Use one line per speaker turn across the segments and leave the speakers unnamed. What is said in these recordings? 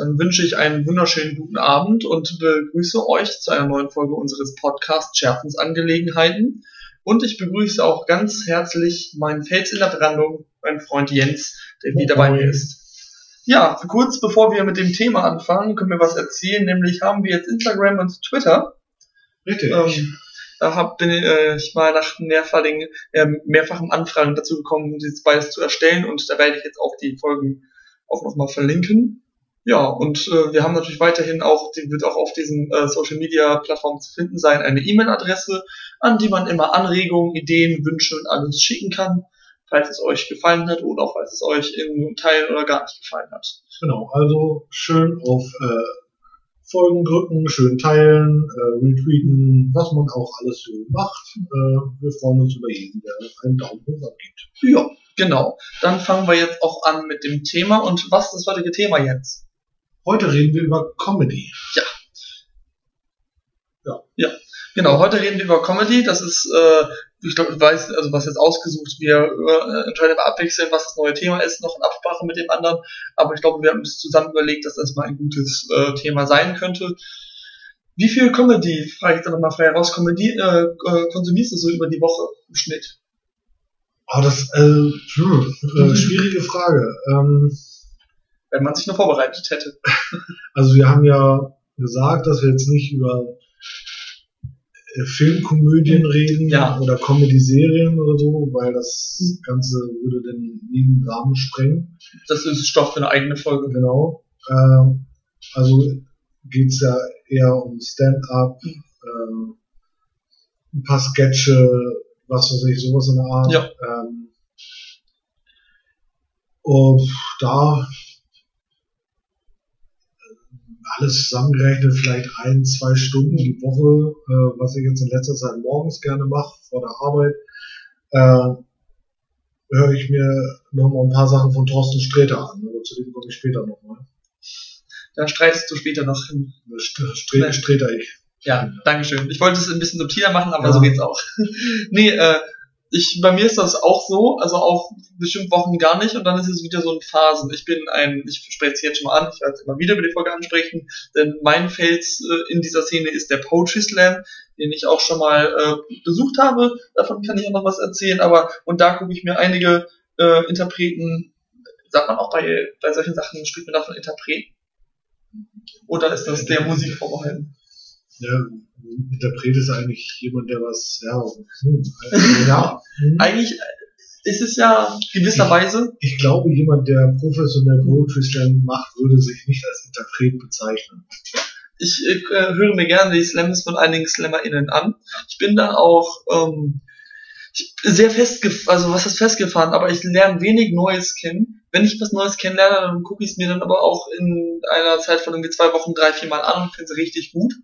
Dann wünsche ich einen wunderschönen guten Abend und begrüße euch zu einer neuen Folge unseres Podcasts Schärfensangelegenheiten. Und ich begrüße auch ganz herzlich meinen Fels in der Brandung, meinen Freund Jens, der wieder bei mir ist. Ja, kurz bevor wir mit dem Thema anfangen, können wir was erzählen, nämlich haben wir jetzt Instagram und Twitter.
Richtig.
Ähm, da hab, bin äh, ich mal nach mehrfachen, äh, mehrfachen Anfragen dazu gekommen, dieses beides zu erstellen und da werde ich jetzt auch die Folgen auch nochmal verlinken. Ja, und äh, wir haben natürlich weiterhin auch, die wird auch auf diesen äh, Social Media Plattformen zu finden sein, eine E-Mail-Adresse, an die man immer Anregungen, Ideen, Wünsche und alles schicken kann, falls es euch gefallen hat oder auch falls es euch in Teilen oder gar nicht gefallen hat.
Genau, also schön auf äh, Folgen drücken, schön teilen, äh, retweeten, was man auch alles so macht. Äh, wir freuen uns über jeden, der einen Daumen hoch abgibt.
Ja, genau. Dann fangen wir jetzt auch an mit dem Thema. Und was ist das heutige Thema jetzt?
Heute reden wir über Comedy.
Ja. Ja. Ja. Genau, heute reden wir über Comedy. Das ist, äh, ich glaube, ich weiß, also was jetzt ausgesucht, wir äh, entscheiden immer abwechseln, was das neue Thema ist, noch in Absprache mit dem anderen. Aber ich glaube, wir haben uns zusammen überlegt, dass das mal ein gutes äh, Thema sein könnte. Wie viel Comedy, frage ich jetzt einfach mal frei raus, Comedy äh, äh, konsumierst du so über die Woche im Schnitt?
Oh, das äh, hm, äh, schwierige Frage. Ähm,
Wenn man sich nur vorbereitet hätte.
also wir haben ja gesagt, dass wir jetzt nicht über äh, Filmkomödien reden
Ja.
oder Comedy-Serien oder so, weil das Ganze würde den jeden Rahmen sprengen.
Das ist Stoff für eine eigene Folge.
Genau. Ähm, also geht's ja eher um Stand-up, ähm, ein paar Sketche, was weiß ich, sowas in der Art.
Ja.
Ähm, und da alles zusammengerechnet vielleicht ein, zwei Stunden die Woche, äh, was ich jetzt in letzter Zeit morgens gerne mache, vor der Arbeit, äh, höre ich mir nochmal ein paar Sachen von Thorsten Sträter an. Aber zu dem komme ich später nochmal.
Da streitest du später noch hin.
Sträter, Sträter ich.
Ja, Dankeschön. Ich wollte es ein bisschen subtiler machen, aber
Ja.
so geht's auch. nee, äh, ich, bei mir ist das auch so, also auch bestimmt Wochen gar nicht und dann ist es wieder so in Phasen. Ich bin ein, ich spreche es jetzt schon mal an, ich werde es immer wieder über die Folge ansprechen, denn mein Fels äh, in dieser Szene ist der Poetry Slam, den ich auch schon mal äh, besucht habe. Davon kann ich auch noch was erzählen, aber und da gucke ich mir einige äh, Interpreten, sagt man auch bei, bei solchen Sachen, spricht man davon Interpreten? Oder ist das der Musik vorbehalten?
Ja, Interpret ist eigentlich jemand, der was, ja, also, ja. hm.
eigentlich ist es ja gewisserweise,
Ich glaube, jemand, der professionell Poetry Slam macht, würde sich nicht als Interpret bezeichnen.
ich äh, höre mir gerne die Slams von einigen SlammerInnen an. Ich bin da auch ähm, ich sehr festgefahren, also was heißt festgefahren, aber ich lerne wenig Neues kennen. Wenn ich was Neues kennenlerne, dann gucke ich es mir dann aber auch in einer Zeit von irgendwie zwei Wochen, drei, vier Mal an und finde es richtig gut.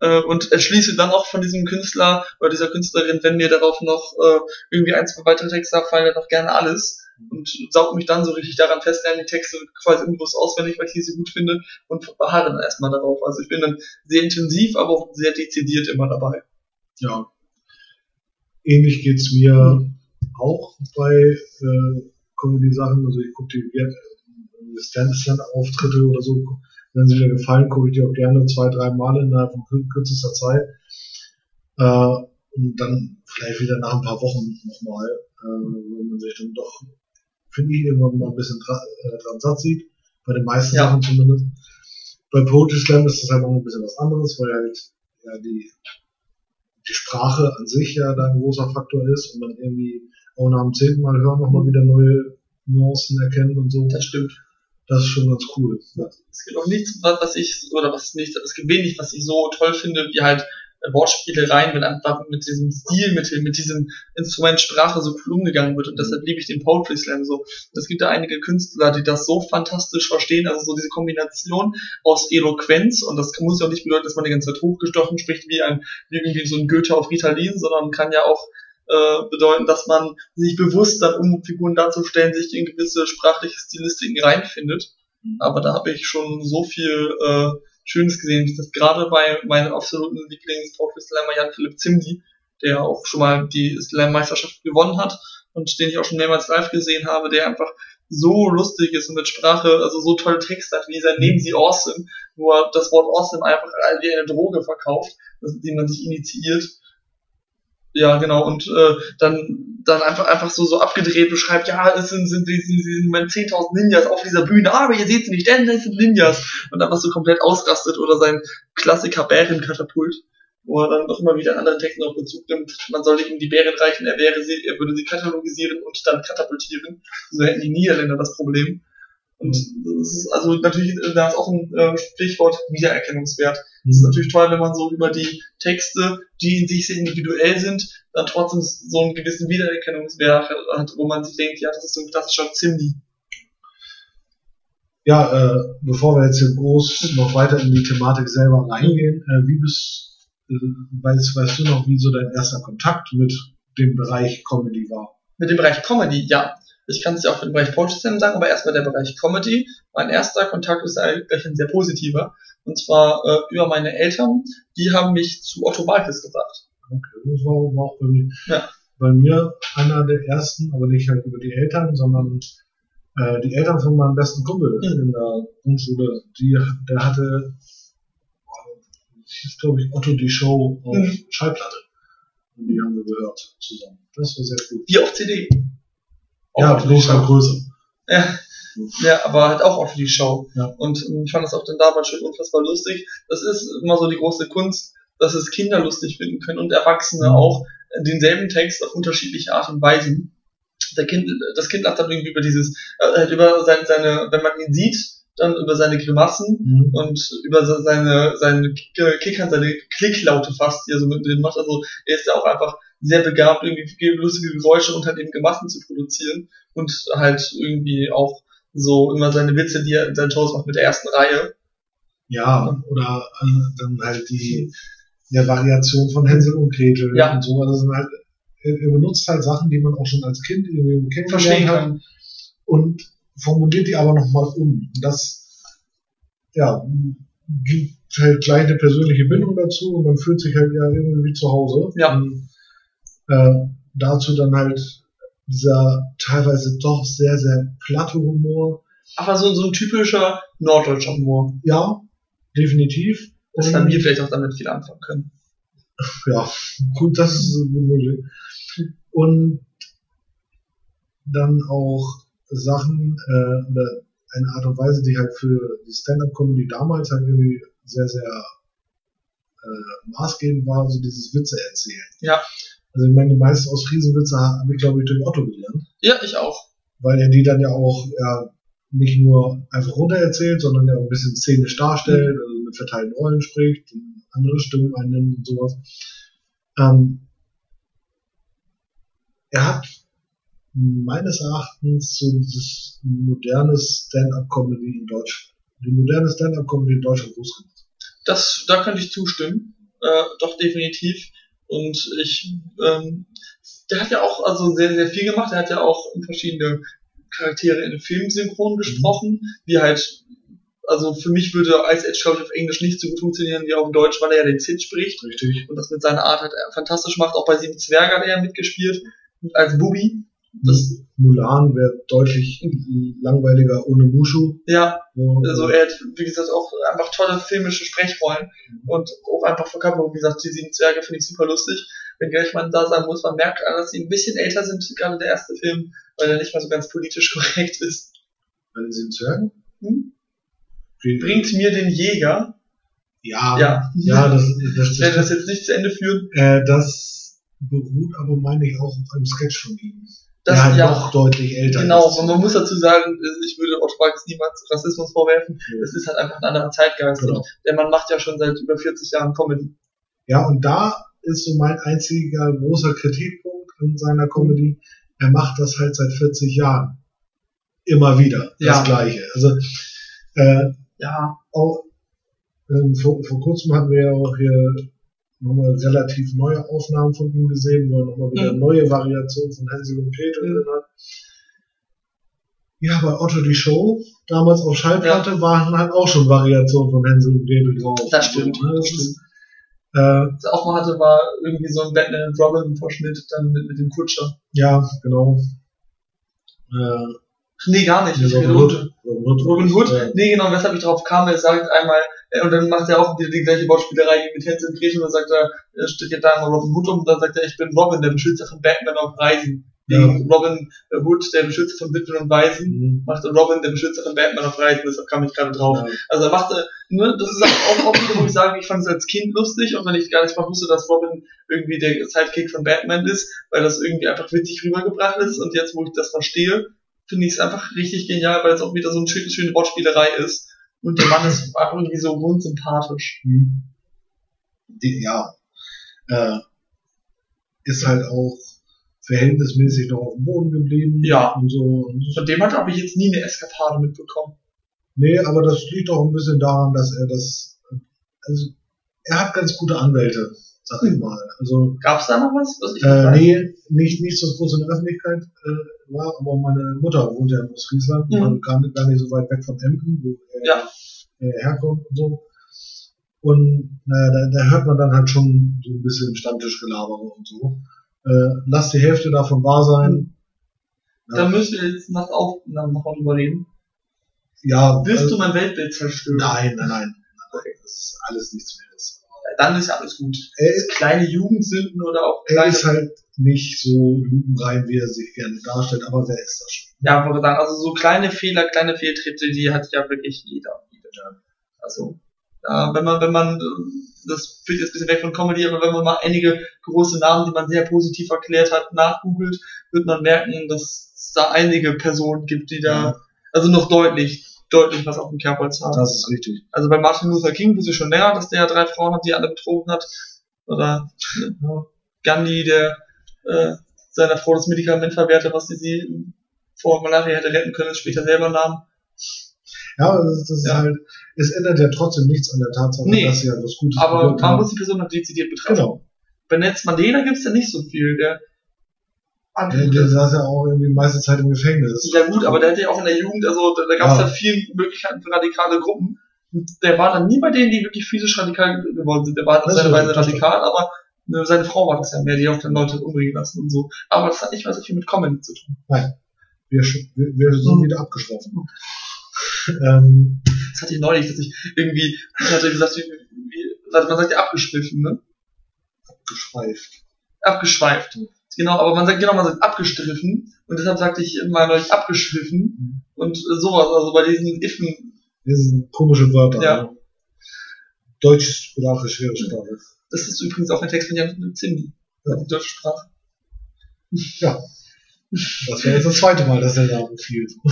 Äh, und erschließe dann auch von diesem Künstler oder dieser Künstlerin, wenn mir darauf noch äh, irgendwie ein, zwei weitere Texte fallen, dann noch gerne alles und saug mich dann so richtig daran fest, lerne die Texte quasi unbewusst auswendig, weil ich so gut finde und beharre dann erstmal darauf. Also ich bin dann sehr intensiv, aber auch sehr dezidiert immer dabei.
Ja. Ähnlich geht's mir auch bei äh, Comedy-Sachen. Also ich gucke die äh, Stand-Stand-Auftritte oder so. Wenn sie mir gefallen, gucke ich die auch gerne zwei, drei Mal innerhalb von kür- kürzester Zeit. Äh, und dann vielleicht wieder nach ein paar Wochen nochmal, äh, wenn man sich dann doch, finde ich, irgendwann mal ein bisschen dra äh, dran satt sieht. Bei den meisten
Ja.
Sachen zumindest. Bei Poetry Slam ist das halt noch ein bisschen was anderes, weil halt ja die die Sprache an sich ja da ein großer Faktor ist und man irgendwie auch nach dem zehnten Mal hören nochmal wieder neue Nuancen erkennt und so.
Das stimmt.
Das ist schon ganz cool.
Es gibt auch nichts, was ich, oder was nicht, es gibt wenig, was ich so toll finde, wie halt äh, Wortspielereien, wenn einfach mit diesem Stilmittel, mit diesem Instrument Sprache so cool umgegangen wird. Und deshalb liebe ich den Poetry Slam so. Es gibt da einige Künstler, die das so fantastisch verstehen, also so diese Kombination aus Eloquenz, und das muss ja auch nicht bedeuten, dass man die ganze Zeit hochgestochen spricht, wie ein, wie irgendwie so ein Goethe auf Ritalin, sondern kann ja auch äh, bedeuten, dass man sich bewusst dann, um Figuren darzustellen, sich in gewisse sprachliche Stilistiken reinfindet. Aber da habe ich schon so viel äh, Schönes gesehen. Das gerade bei meinem absoluten Lieblings-Poetry-Slammer Jan-Philipp Zimdi, der auch schon mal die Slam-Meisterschaft gewonnen hat und den ich auch schon mehrmals live gesehen habe, der einfach so lustig ist und mit Sprache, also so tolle Texte hat, wie sein Neben sie Awesome, wo er das Wort Awesome einfach wie eine Droge verkauft, die man sich initiiert. Ja, genau, und äh, dann, dann einfach, einfach so, so abgedreht beschreibt, ja, es sind, sind, sind, sind, sind meine 10.000 Ninjas auf dieser Bühne, aber ihr seht sie nicht, denn es sind Ninjas. Und einfach so komplett ausrastet oder sein Klassiker Bärenkatapult wo er dann doch immer wieder in anderen Texten auf Bezug nimmt, man sollte ihm die Bären reichen, er wäre sie, er würde sie katalogisieren und dann katapultieren. So hätten die Niederländer das Problem. Und das ist also natürlich, da ist auch ein äh, Stichwort Wiedererkennungswert. Es ist natürlich toll, wenn man so über die Texte, die in sich sehr individuell sind, dann trotzdem so einen gewissen Wiedererkennungswert hat, wo man sich denkt, ja, das ist so ein klassischer Zimni.
Ja, äh, bevor wir jetzt hier groß noch weiter in die Thematik selber reingehen, äh, wie bist Weißt, weißt du noch, wie so dein erster Kontakt mit dem Bereich Comedy war?
Mit dem Bereich Comedy, ja. Ich kann es ja auch für den Bereich Poetry sagen, aber erstmal der Bereich Comedy. Mein erster Kontakt ist eigentlich ein sehr positiver. Und zwar äh, über meine Eltern. Die haben mich zu Otto Walkes gebracht.
Okay, das war, auch bei mir. Ja. Bei mir einer der ersten, aber nicht halt über die Eltern, sondern äh, die Eltern von meinem besten Kumpel mhm. in der Grundschule. Die, der hatte hieß, glaube ich, Otto die Show auf mhm. Schallplatte. Und die haben wir gehört zusammen. Das war sehr gut.
Wie auf CD.
Auch ja, bloß halt größer.
Ja. Ja, aber halt auch Otto die Show. Ja. Und ähm, ich fand das auch dann damals schon unfassbar lustig. Das ist immer so die große Kunst, dass es Kinder lustig finden können und Erwachsene mhm. auch denselben Text auf unterschiedliche Art und Weise. Der kind, das Kind lacht dann irgendwie über dieses, äh, halt über seine, seine, wenn man ihn sieht, dann über seine Grimassen mhm. und über seine, seine Kickern, seine Klicklaute fast, die er so mit drin macht. Also er ist ja auch einfach sehr begabt, irgendwie lustige Geräusche und halt eben Grimassen zu produzieren und halt irgendwie auch so immer seine Witze, die er in seinen Shows macht mit der ersten Reihe.
Ja, oder äh, dann halt die ja, Variation von Hänsel und Gretel
ja.
und so. Also halt, er benutzt halt Sachen, die man auch schon als Kind irgendwie kennengelernt hat. Und formuliert die aber nochmal um. Das ja, gibt halt gleich eine persönliche Bindung dazu und man fühlt sich halt ja irgendwie zu Hause.
Ja.
Und, äh, dazu dann halt dieser teilweise doch sehr, sehr platte Humor.
Aber so, so ein typischer norddeutscher Humor.
Ja, definitiv.
Das haben wir vielleicht auch damit viel anfangen können.
Ja, gut, das ist gut möglich. Und dann auch Sachen äh, oder eine Art und Weise, die halt für die Stand-up-Comedy damals halt irgendwie sehr, sehr äh, maßgebend war, so dieses Witze erzählen.
Ja.
Also ich meine, die meisten aus Friesenwitze habe ich, glaube ich, durch Otto gelernt.
Ja, ich auch.
Weil er die dann ja auch ja, nicht nur einfach runter erzählt, sondern ja auch ein bisschen szenisch darstellt, mhm. also mit verteilten Rollen spricht, und andere Stimmen einnimmt und sowas. Ähm, er hat meines Erachtens so dieses moderne Stand-up-Comedy in Deutschland, die moderne Stand-up-Comedy in Deutschland groß gemacht.
Das, da könnte ich zustimmen, äh, doch definitiv. Und ich, ähm, der hat ja auch also sehr, sehr viel gemacht. Er hat ja auch verschiedene Charaktere in Filmen synchron mhm. gesprochen, mhm. wie halt, also für mich würde Ice Edge, glaube ich, auf Englisch nicht so gut funktionieren wie auf Deutsch, weil er ja den Sid spricht.
Richtig.
Und das mit seiner Art halt fantastisch macht. Auch bei Sieben Zwerge hat er ja mitgespielt, als Bubi.
Das Mulan wäre deutlich langweiliger ohne Mushu.
Ja, also er hat, wie gesagt, auch einfach tolle filmische Sprechrollen mhm. und auch einfach Verkörperung. Wie gesagt, die sieben Zwerge finde ich super lustig. Wenn gleich man da sagen muss, man merkt, dass sie ein bisschen älter sind, gerade der erste Film, weil er nicht mal so ganz politisch korrekt ist.
Bei den sieben Zwergen?
Hm? Bringt mir den Jäger.
Ja, ja, ja das,
das, das, ich werde das jetzt nicht zu Ende führen.
Äh, das beruht aber, meine ich, auch auf einem Sketch von ihm
das
ja, ja noch deutlich älter
genau, ist. Genau, man muss dazu sagen, ich würde Otto Walkes niemals Rassismus vorwerfen. Es ist halt einfach ein anderer Zeitgeist. Genau. der Mann macht ja schon seit über 40 Jahren Comedy.
Ja, und da ist so mein einziger großer Kritikpunkt in seiner Comedy. Er macht das halt seit 40 Jahren. Immer wieder. Das ja. Gleiche. Also, äh, ja, auch, äh, vor, vor kurzem hatten wir ja auch hier nochmal relativ neue Aufnahmen von ihm gesehen, wo er nochmal wieder mhm. neue Variationen von Hänsel und Gretel drin hat. Ja, bei Otto die Show, damals auf Schallplatte, ja. waren halt auch schon Variationen von Hänsel und Gretel drauf.
Das stimmt. Ne? Das stimmt. Äh, Was er auch mal hatte, war irgendwie so ein Batman and Robin Verschnitt dann mit, mit dem Kutscher.
Ja, genau. Äh,
Nee, gar nicht. Bin
Robin
Robin
Hood. Robin Hood.
Robin Hood.
Ja.
Nee, genau, weshalb ich drauf kam, er sagt einmal, äh, und dann macht er auch wieder die gleiche Wortspielerei mit Hänsel und Gretel und dann sagt er, er steht ja da einmal Robin Hood um und dann sagt er, ich bin Robin, der Beschützer von Batman auf Reisen.
Ja.
Robin Hood, der Beschützer von Witwen und Waisen,
Mhm.
macht Robin, der Beschützer von Batman auf Reisen, deshalb kam ich gerade drauf.
Ja.
Also er machte, ne, das ist auch, auch wieder, wo ich sage, ich fand es als Kind lustig und wenn ich gar nicht mal wusste, dass Robin irgendwie der Sidekick von Batman ist, weil das irgendwie einfach witzig rübergebracht ist und jetzt, wo ich das verstehe, finde ich es einfach richtig genial, weil es auch wieder so eine schöne, schöne Wortspielerei ist und der Mann ist einfach irgendwie so grundsympathisch.
Mhm. Ja. Äh, ist halt auch verhältnismäßig noch auf dem Boden geblieben.
Ja.
Und so.
Von dem hat habe ich jetzt nie eine Eskapade mitbekommen.
Nee, aber das liegt auch ein bisschen daran, dass er das, also, er hat ganz gute Anwälte, sag ich mal. Also,
Gab es da noch was? was ich
äh, nee, nicht, nicht so groß in der Öffentlichkeit äh, war, aber meine Mutter wohnt ja in Ostfriesland,
Mhm.
also gar, nicht, gar nicht so weit weg von Emden, wo er
Ja.
äh, herkommt und so. Und naja, da, da hört man dann halt schon so ein bisschen Stammtischgelabere und so. Äh, lass die Hälfte davon wahr sein.
Da müssen wir jetzt nach Aufnahmen noch mal drüber reden.
Ja,
Wirst
äh,
du mein Weltbild zerstören?
nein, nein, nein, nein. Das ist alles nichts mehr.
Dann ist ja alles gut.
Er ist,
Kleine Jugendsünden oder auch
er
kleine
ist halt nicht so lupenrein, wie er sich gerne darstellt, aber wer ist das schon?
Ja, wollte sagen, also so kleine Fehler, kleine Fehltritte, die hat ja wirklich jeder. jeder. Also, ja, wenn man, wenn man, äh, das führt jetzt ein bisschen weg von Comedy, aber wenn man mal einige große Namen, die man sehr positiv erklärt hat, nachgoogelt, wird man merken, dass es da einige Personen gibt, die da, also noch deutlich, deutlich was auf dem Kerbholz haben.
Das ist richtig.
Also bei Martin Luther King wusste ich schon länger, dass der ja drei Frauen hat, die alle betrogen hat. Oder ja, Gandhi, der äh, seiner Frau das Medikament verwehrte, was sie, sie vor Malaria hätte retten können, später selber nahm.
Ja, das, ist- das ist
Ja.
halt, es ändert ja trotzdem nichts an der Tatsache,
Nee.
dass sie ja was Gutes
Aber man muss die Person halt dezidiert betrachten.
Genau.
Bei Nelson Mandela gibt's ja nicht so viel. Der,
Der, der saß ja auch irgendwie die meiste Zeit im Gefängnis.
ja gut, aber der hatte ja auch in der Jugend, also da, da gab's
Ja.
ja viele Möglichkeiten für radikale Gruppen. Der war dann nie bei denen, die wirklich physisch radikal geworden sind. Der war auf
Das
seine
stimmt,
Weise radikal, aber ne, seine Frau war das ja mehr, die auch dann Leute umbringen lassen und so. Aber das hat nicht mehr so viel mit Comedy zu tun.
Wir, sch- wir, wir sind
Mhm.
wieder abgeschlossen. ähm,
Das hatte ich neulich, dass ich irgendwie, ich hatte gesagt, wie, wie, also man sagt ja abgeschwiffen, ne?
geschweift.
Abgeschweift. Genau, aber man sagt, genau, man sagt abgestriffen. Und deshalb sagte ich mal neulich abgeschwiffen. Und äh, sowas, also bei diesen Iffen.
Das sind komische Wörter.
Ja.
ne? Deutsche Sprache, schwere Sprache.
Das ist übrigens auch ein Text von Jan Zimni.
Ja.
Die deutsche Sprache.
Ja. Das wäre jetzt das zweite Mal, dass er da fiel.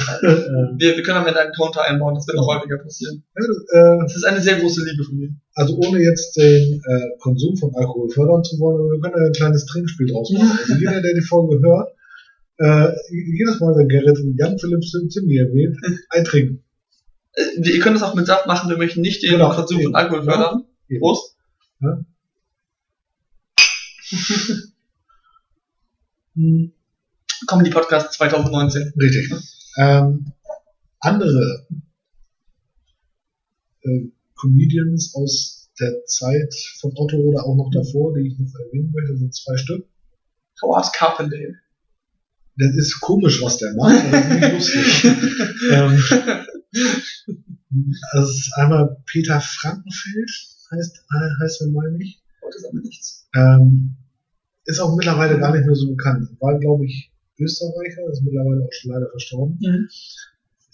Wir, wir können am Ende einen Counter einbauen, das wird noch häufiger passieren.
äh,
Das ist eine sehr große Liebe von mir.
also ohne jetzt den äh, Konsum von Alkohol fördern zu wollen, aber wir können ein kleines Trinkspiel draus machen. Also jeder, der die Folge hört, äh, jedes Mal, wenn Gerrit Jan Philipp Zimni erwähnt, eintrinken.
Äh, ihr könnt das auch mit Saft machen, wir möchten nicht den
Genau.
Konsum von Alkohol fördern.
Eben.
Prost.
Ja. Hm,
Comedy Podcast 2019.
richtig. Ähm, andere äh, Comedians aus der Zeit von Otto oder auch noch davor, die ich noch erwähnen möchte, sind zwei Stück.
Howard Carpendale.
Das ist komisch, was der macht, aber das ist nicht lustig. ähm, ist einmal Peter Frankenfeld, heißt, heißt er, meine ich.
Heute sagen wir nichts.
Ähm, ist auch mittlerweile gar nicht mehr so bekannt. War, glaube ich, Österreicher, ist mittlerweile auch schon leider verstorben.
Mhm.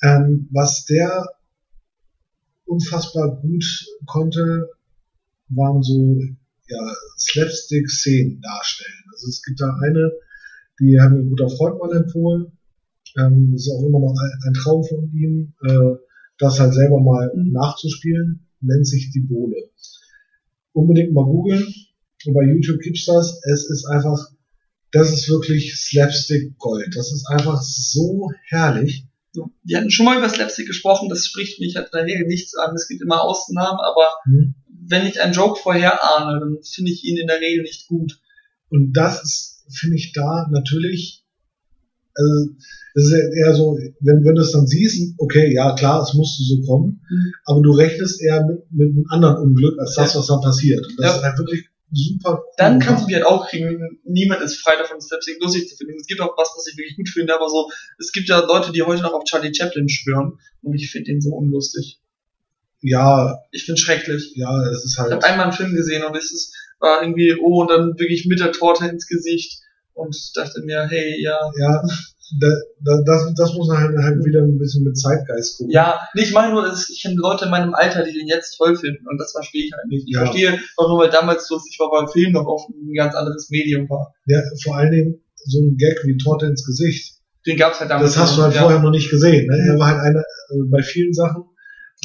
Ähm, was der unfassbar gut konnte, waren so ja, Slapstick-Szenen darstellen. Also es gibt da eine, die hat mir ein guter Freund mal empfohlen. Ähm, das ist auch immer noch ein, ein Traum von ihm, äh, das halt selber mal
Mhm.
nachzuspielen. Nennt sich die Bohle. Unbedingt mal googeln. Bei YouTube gibt's das. Es ist einfach, das ist wirklich Slapstick Gold. Das ist einfach so herrlich.
Wir hatten schon mal über Slapstick gesprochen, das spricht mich halt in der Regel nichts an. Es gibt immer Ausnahmen, aber
Hm?
wenn ich einen Joke vorher ahne, dann finde ich ihn in der Regel nicht gut.
Und das ist, finde ich, da natürlich, also, das ist eher so, wenn, wenn du es dann siehst, okay, ja, klar, es musste so kommen,
Mhm.
aber du rechnest eher mit, mit einem anderen Unglück als das,
Ja.
was dann passiert. Und das
Ja.
ist halt wirklich super cool
Dann kannst du die halt auch kriegen. Niemand ist frei davon, Slapstick lustig zu finden. Es gibt auch was, was ich wirklich gut finde, aber so, es gibt ja Leute, die heute noch auf Charlie Chaplin schwören und ich finde den so unlustig.
Ja,
Ich finde schrecklich.
ja, es ist
Ich
halt.
habe einmal einen Film gesehen und es ist, war irgendwie, oh, und dann wirklich mit der Torte ins Gesicht und dachte mir, hey, ja.
Ja, da, da, das, das muss man halt, halt wieder ein bisschen mit Zeitgeist gucken.
Ja, ich meine nur, es- ich kenne Leute in meinem Alter, die den jetzt toll finden und das verstehe ich halt nicht. Ich
Ja.
verstehe nur, weil damals lustig war, weil Film noch oft ein ganz anderes Medium war.
Ja, vor allen Dingen so ein Gag wie Torte ins Gesicht.
Den gab's halt damals.
Das hast du halt
ja.
vorher noch nicht gesehen. Ne? Er war halt einer, äh, bei vielen Sachen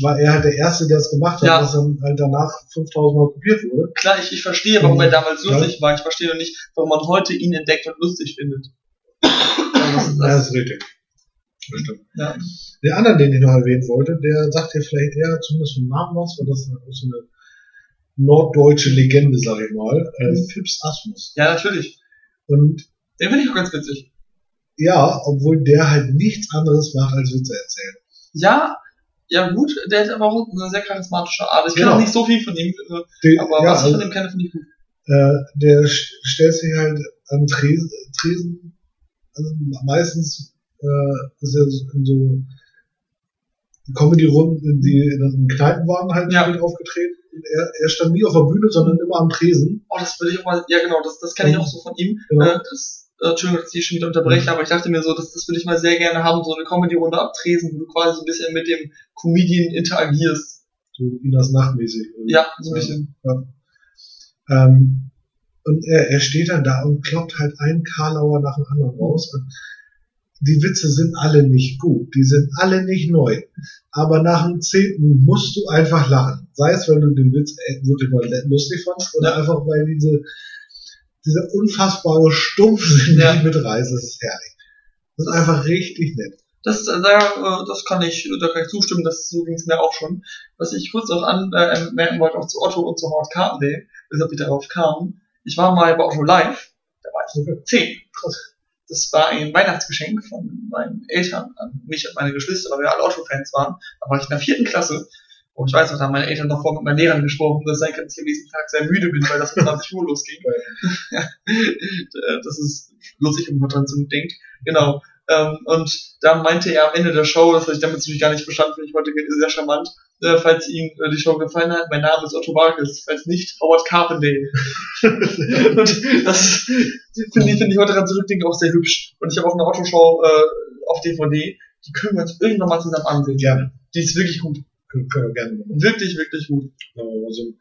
war er halt der Erste, der es gemacht hat,
Ja.
was dann halt danach 5000 Mal kopiert wurde.
Klar, ich, ich verstehe, warum er damals
Ja.
lustig war. Ich verstehe nur nicht, warum man heute ihn entdeckt und lustig findet. Ja, das ist
Ja,
das.
das ist richtig. Das stimmt.
Ja.
Der andere, den ich noch erwähnen wollte, der sagt dir vielleicht eher zumindest vom Namen was, weil das ist auch so eine norddeutsche Legende, sag ich mal. Äh,
Mhm.
Phipps Asmus.
ja, natürlich.
Und
Den finde ich auch ganz witzig.
ja, obwohl der halt nichts anderes macht, als Witze erzählen.
Ja, ja gut, der hat aber auch eine sehr charismatische Art. Ich kenne
Genau.
auch nicht so viel von ihm, äh,
Der,
aber
ja,
was ich
also,
von ihm kenne, finde ich gut.
äh, der st- stellt sich halt an Tresen, Tresen also meistens äh, ist er so- in so Comedy-Runden, die in Kneipen waren halt
Ja.
mit aufgetreten. Er, er stand nie auf der Bühne, sondern immer am Tresen.
Oh, das würde ich auch mal, ja genau, das, das kenne ich auch so von ihm.
Genau.
Äh, das, äh, Entschuldigung, dass ich schon wieder unterbreche, aber ich dachte mir so, das, das würde ich mal sehr gerne haben, so eine Comedy-Runde abtresen, wo du quasi so ein bisschen mit dem Comedian interagierst.
So Inas Nachtmäßig.
Ja, so ein bisschen.
Ähm, und er, er steht dann da und kloppt halt einen Karlauer nach dem anderen raus. Und die Witze sind alle nicht gut, die sind alle nicht neu. Aber nach dem zehnten musst du einfach lachen. Sei es, weil du den Witz äh, wirklich mal lustig fandst oder einfach weil diese, diese unfassbare Stumpfsinn
Ja.
ja. mitreißt. Das ist herrlich. Das ist einfach richtig nett.
Das, äh, da, äh, das kann ich, da kann ich zustimmen, das so ging es mir auch schon. Was ich kurz auch anmerken wollte, auch zu Otto und zu Howard Carpendale, weshalb ich darauf kam. Ich war mal bei Otto Live, da war ich zehn. Das war ein Weihnachtsgeschenk von meinen Eltern an mich und meine Geschwister, weil wir alle Otto-Fans waren. Da war ich in der vierten Klasse. Und ich weiß noch, da haben meine Eltern davor mit meinen Lehrern gesprochen, dass ich am nächsten Tag sehr müde bin, weil das um 20 Uhr losging. das ist lustig, wenn man dran zurückdenkt. Genau. Ähm, und da meinte er am Ende der Show, das habe ich damit natürlich gar nicht verstanden, finde ich heute sehr charmant, äh, falls Ihnen äh, die Show gefallen hat, mein Name ist Otto Vargas, falls nicht, Howard Carpendale. und das finde ich, finde ich heute dran zurückdenken auch sehr hübsch. Und ich habe auch eine Otto-Show äh, auf DVD, die können wir uns irgendwann mal zusammen ansehen.
Gerne.
Die ist wirklich gut.
Können, wir gerne machen.
Wirklich, wirklich gut.
Aber so,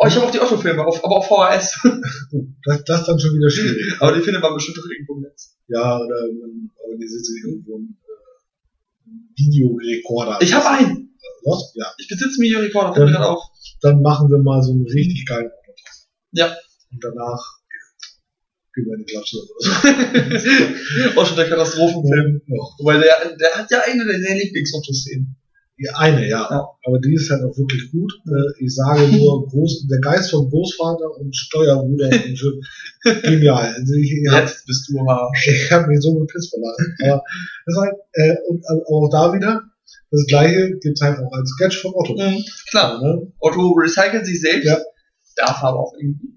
Oh, ich habe auch die Otto-Filme, aber auf VHS.
das, das ist dann schon wieder schwierig.
aber die findet man bestimmt auch irgendwo im Netz.
Ja, oder man organisiert sich irgendwo einen äh, Videorekorder.
Ich habe einen.
Was? Ja.
Ich besitze einen Videorekorder, fällt mir
Ja.
gerade auf.
Dann machen wir mal so einen richtig geilen Podcast.
Ja.
Und danach gehen wir in die Klatsche oder so.
auch schon der Katastrophenfilm.
Ja.
Wobei der, der hat ja eine der Lieblings-Otto-Szenen.
Die eine, ja.
Ja.
Aber die ist halt auch wirklich gut. Äh, Ich sage nur, Groß, der Geist vom Großvater und Steuerbruder und so. genial. Also ich, ich habe
Jetzt bist du aber.
ich hab mich so gepisst verlassen. Aber das halt, äh, und äh, auch da wieder, das gleiche gibt's halt auch als Sketch von Otto.
Mhm, klar.
Ne?
Otto recycelt sich selbst.
Ja.
Darf aber auch irgendwie.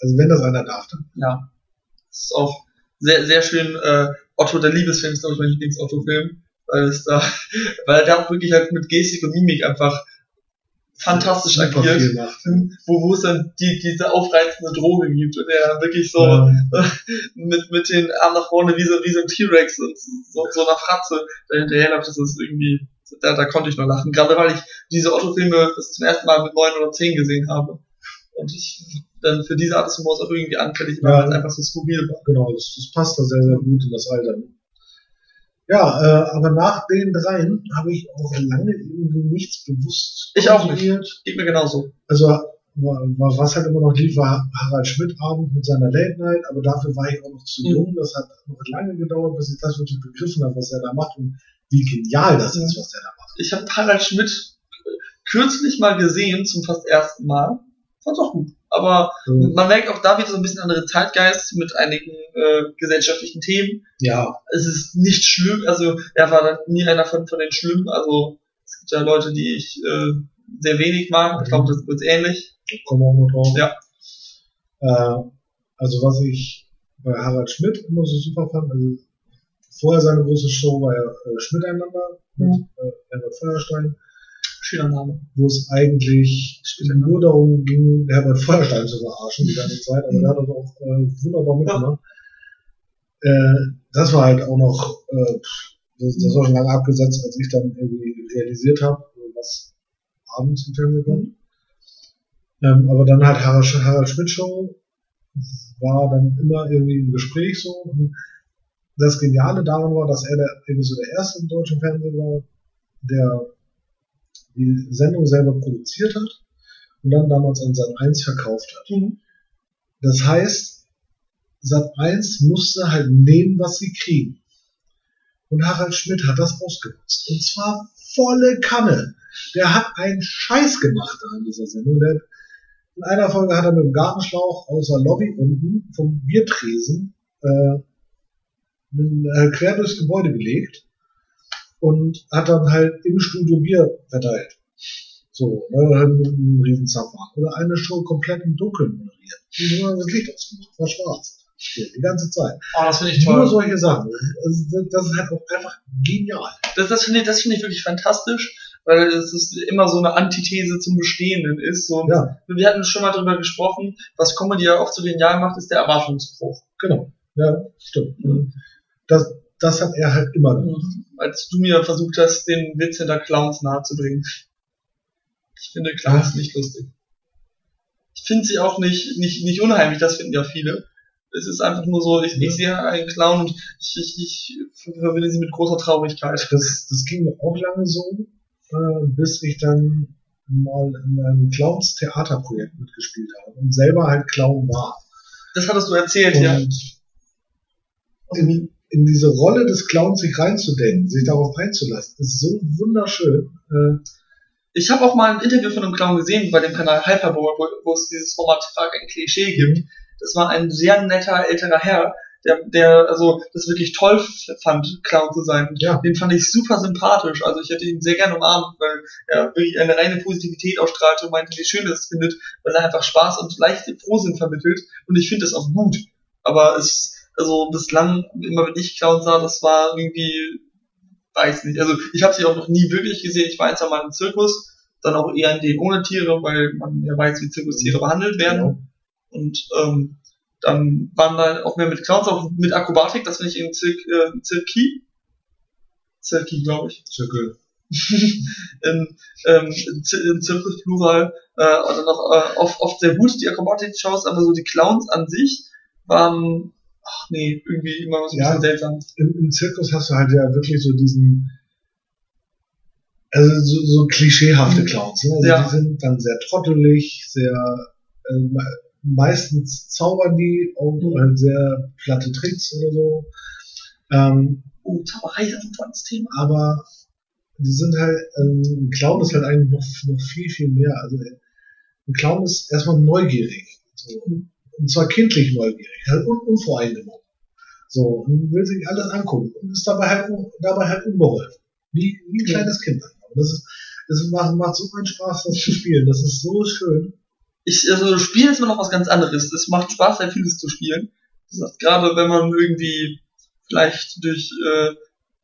Also wenn das einer darf, dann.
Ja. Das ist auch sehr, sehr schön. Äh, Otto, der Liebesfilm ist, glaube ich, mein Lieblings-Otto-Film. Weil es da, weil er da auch wirklich halt mit Gestik und Mimik einfach fantastisch
Super
agiert.
macht.
Wo, wo es dann die, diese aufreizende Droge gibt und er wirklich so,
Ähm,
mit, mit den Armen nach vorne wie so, wie so ein T-Rex und so, so einer Fratze da hinterherläuft, das ist irgendwie, da, da konnte ich nur lachen. Gerade weil ich diese Otto-Filme das zum ersten Mal mit neun oder zehn gesehen habe. Und ich dann für diese Art des Humors auch irgendwie anfällig war,
Ja.
weil es einfach so skurril war.
genau, das, das passt da sehr, sehr gut in das Alter. Ja, äh, aber nach den dreien habe ich auch lange irgendwie nichts bewusst
Ich auch nicht. Geht mir genauso.
Also wa- wa- was halt immer noch lief, war Harald Schmidt Abend mit seiner Late Night, aber dafür war ich auch noch zu
Mhm.
jung. Das hat noch lange gedauert, bis ich das wirklich begriffen habe, was er da macht und wie genial das ist, was er da macht.
Ich habe Harald Schmidt kürzlich mal gesehen, zum fast ersten Mal. Fand's auch gut. Aber
Also,
man merkt auch da wieder so ein bisschen andere Zeitgeist mit einigen äh, gesellschaftlichen Themen.
ja,
es ist nicht schlimm, also er war dann nie einer von, von den Schlimmen, also es gibt ja Leute, die ich äh, sehr wenig mag, ich glaube, das wird ähnlich.
kommen wir auch noch drauf.
Ja.
Äh, also was ich bei Harald Schmidt immer so super fand, also vorher seine große Show war ja äh, Schmidt einander mit
Mhm.
äh, Herbert Feuerstein,
Schöner Name.
wo es eigentlich nur darum ging, Herbert Feuerstein zu verarschen die ganze Zeit, aber
Mhm.
der hat das auch äh, wunderbar mitgemacht. Äh, das war halt auch noch, äh, das, das war schon lange abgesetzt, als ich dann irgendwie realisiert habe, was abends im Fernsehen kommt. Ähm, aber dann halt Harald, Harald Schmidt Show war dann immer irgendwie im Gespräch so. Und das Geniale daran war, dass er der, irgendwie so der erste im deutschen Fernsehen war, der die Sendung selber produziert hat und dann damals an Sat 1 verkauft hat.
Mhm.
Das heißt, Sat 1 musste halt nehmen, was sie kriegen. Und Harald Schmidt hat das ausgenutzt. Und zwar volle Kanne. Der hat einen Scheiß gemacht da in dieser Sendung. Der, in einer Folge hat er mit dem Gartenschlauch aus der Lobby unten vom Biertresen äh, einen, äh, quer durchs Gebäude gelegt und hat dann halt im Studio Bier verteilt. So, ne, mit einem riesen Zapfhahn. Oder eine Show komplett im Dunkeln moderiert. Und nur das Licht ausgemacht, war schwarz. Die ganze Zeit.
Oh, das finde ich
Nur
toll.
solche Sachen. Das, das ist halt auch einfach genial.
Das, das finde ich, das finde ich wirklich fantastisch, weil es ist immer so eine Antithese zum Bestehenden ist. So,
Ja,
Wir hatten schon mal darüber gesprochen, was Comedy ja oft so genial macht, ist der Erwartungsbruch.
genau. Ja, stimmt.
Mhm.
Das, das hat er halt immer gemacht.
Als du mir versucht hast, den Witz hinter Clowns nahezubringen. Ich finde Clowns
Ah.
nicht lustig. Ich finde sie auch nicht, nicht, nicht unheimlich, das finden ja viele. Es ist einfach nur so, ich,
Ja.
ich sehe einen Clown und ich, ich, ich verbinde sie mit großer Traurigkeit.
Das, das ging mir auch lange so, äh, bis ich dann mal in einem Clowns-Theaterprojekt mitgespielt habe und selber halt Clown war.
Das hattest du erzählt, ja.
Und in, in diese Rolle des Clowns sich reinzudenken, sich darauf einzulassen, ist so wunderschön. Äh,
Ich habe auch mal ein Interview von einem Clown gesehen bei dem Kanal Hyperbowl, wo, wo es dieses Format Frag ein Klischee gibt. Das war ein sehr netter älterer Herr, der, der also das wirklich toll fand, Clown zu sein.
Ja.
Den fand ich super sympathisch. Also ich hätte ihn sehr gerne umarmt, weil er wirklich eine reine Positivität ausstrahlte und meinte, wie schön er es findet, weil er einfach Spaß und leichte Frohsinn vermittelt. Und ich finde das auch gut. Aber es, also bislang, immer wenn ich Clown sah, das war irgendwie, weiß nicht. Also ich habe sie auch noch nie wirklich gesehen. Ich war ein, zwei Mal im Zirkus, dann auch eher in den ohne Tiere, weil man ja weiß, wie Zirkustiere behandelt werden.
Genau.
Und ähm, dann waren da auch mehr mit Clowns, auch mit Akrobatik, das finde ich im Zirk, äh, Zirki. Zirki, glaube ich.
Zirkel.
Im, ähm, im Zirkus Plural, äh, dann auch äh, oft, oft sehr gut, die Akrobatik-Shows, aber so die Clowns an sich waren, ach nee, irgendwie immer so ein
Ja.
seltsam.
Im, Im Zirkus hast du halt ja wirklich so diesen, also so, so klischeehafte Clowns. Ne? Also
Ja.
die sind dann sehr trottelig, sehr, äh, me- meistens zaubern die auch
Mhm.
halt sehr platte Tricks oder so. Ähm,
Oh, Zauberei ist ein tolles Thema.
aber die sind halt, ähm, ein Clown ist halt eigentlich noch, noch viel, viel mehr. Also ein Clown ist erstmal neugierig. So. Und zwar kindlich neugierig, halt un unvoreingenommen. So, und will sich alles angucken und ist dabei halt, dabei halt unbeholfen. Wie, wie ein kleines Kind. Und das ist, das macht, macht so einen Spaß, das zu spielen. Das ist so schön.
Ich, also Spielen ist immer noch was ganz anderes. Es macht Spaß, sehr vieles zu spielen. Das heißt, gerade wenn man irgendwie vielleicht durch äh,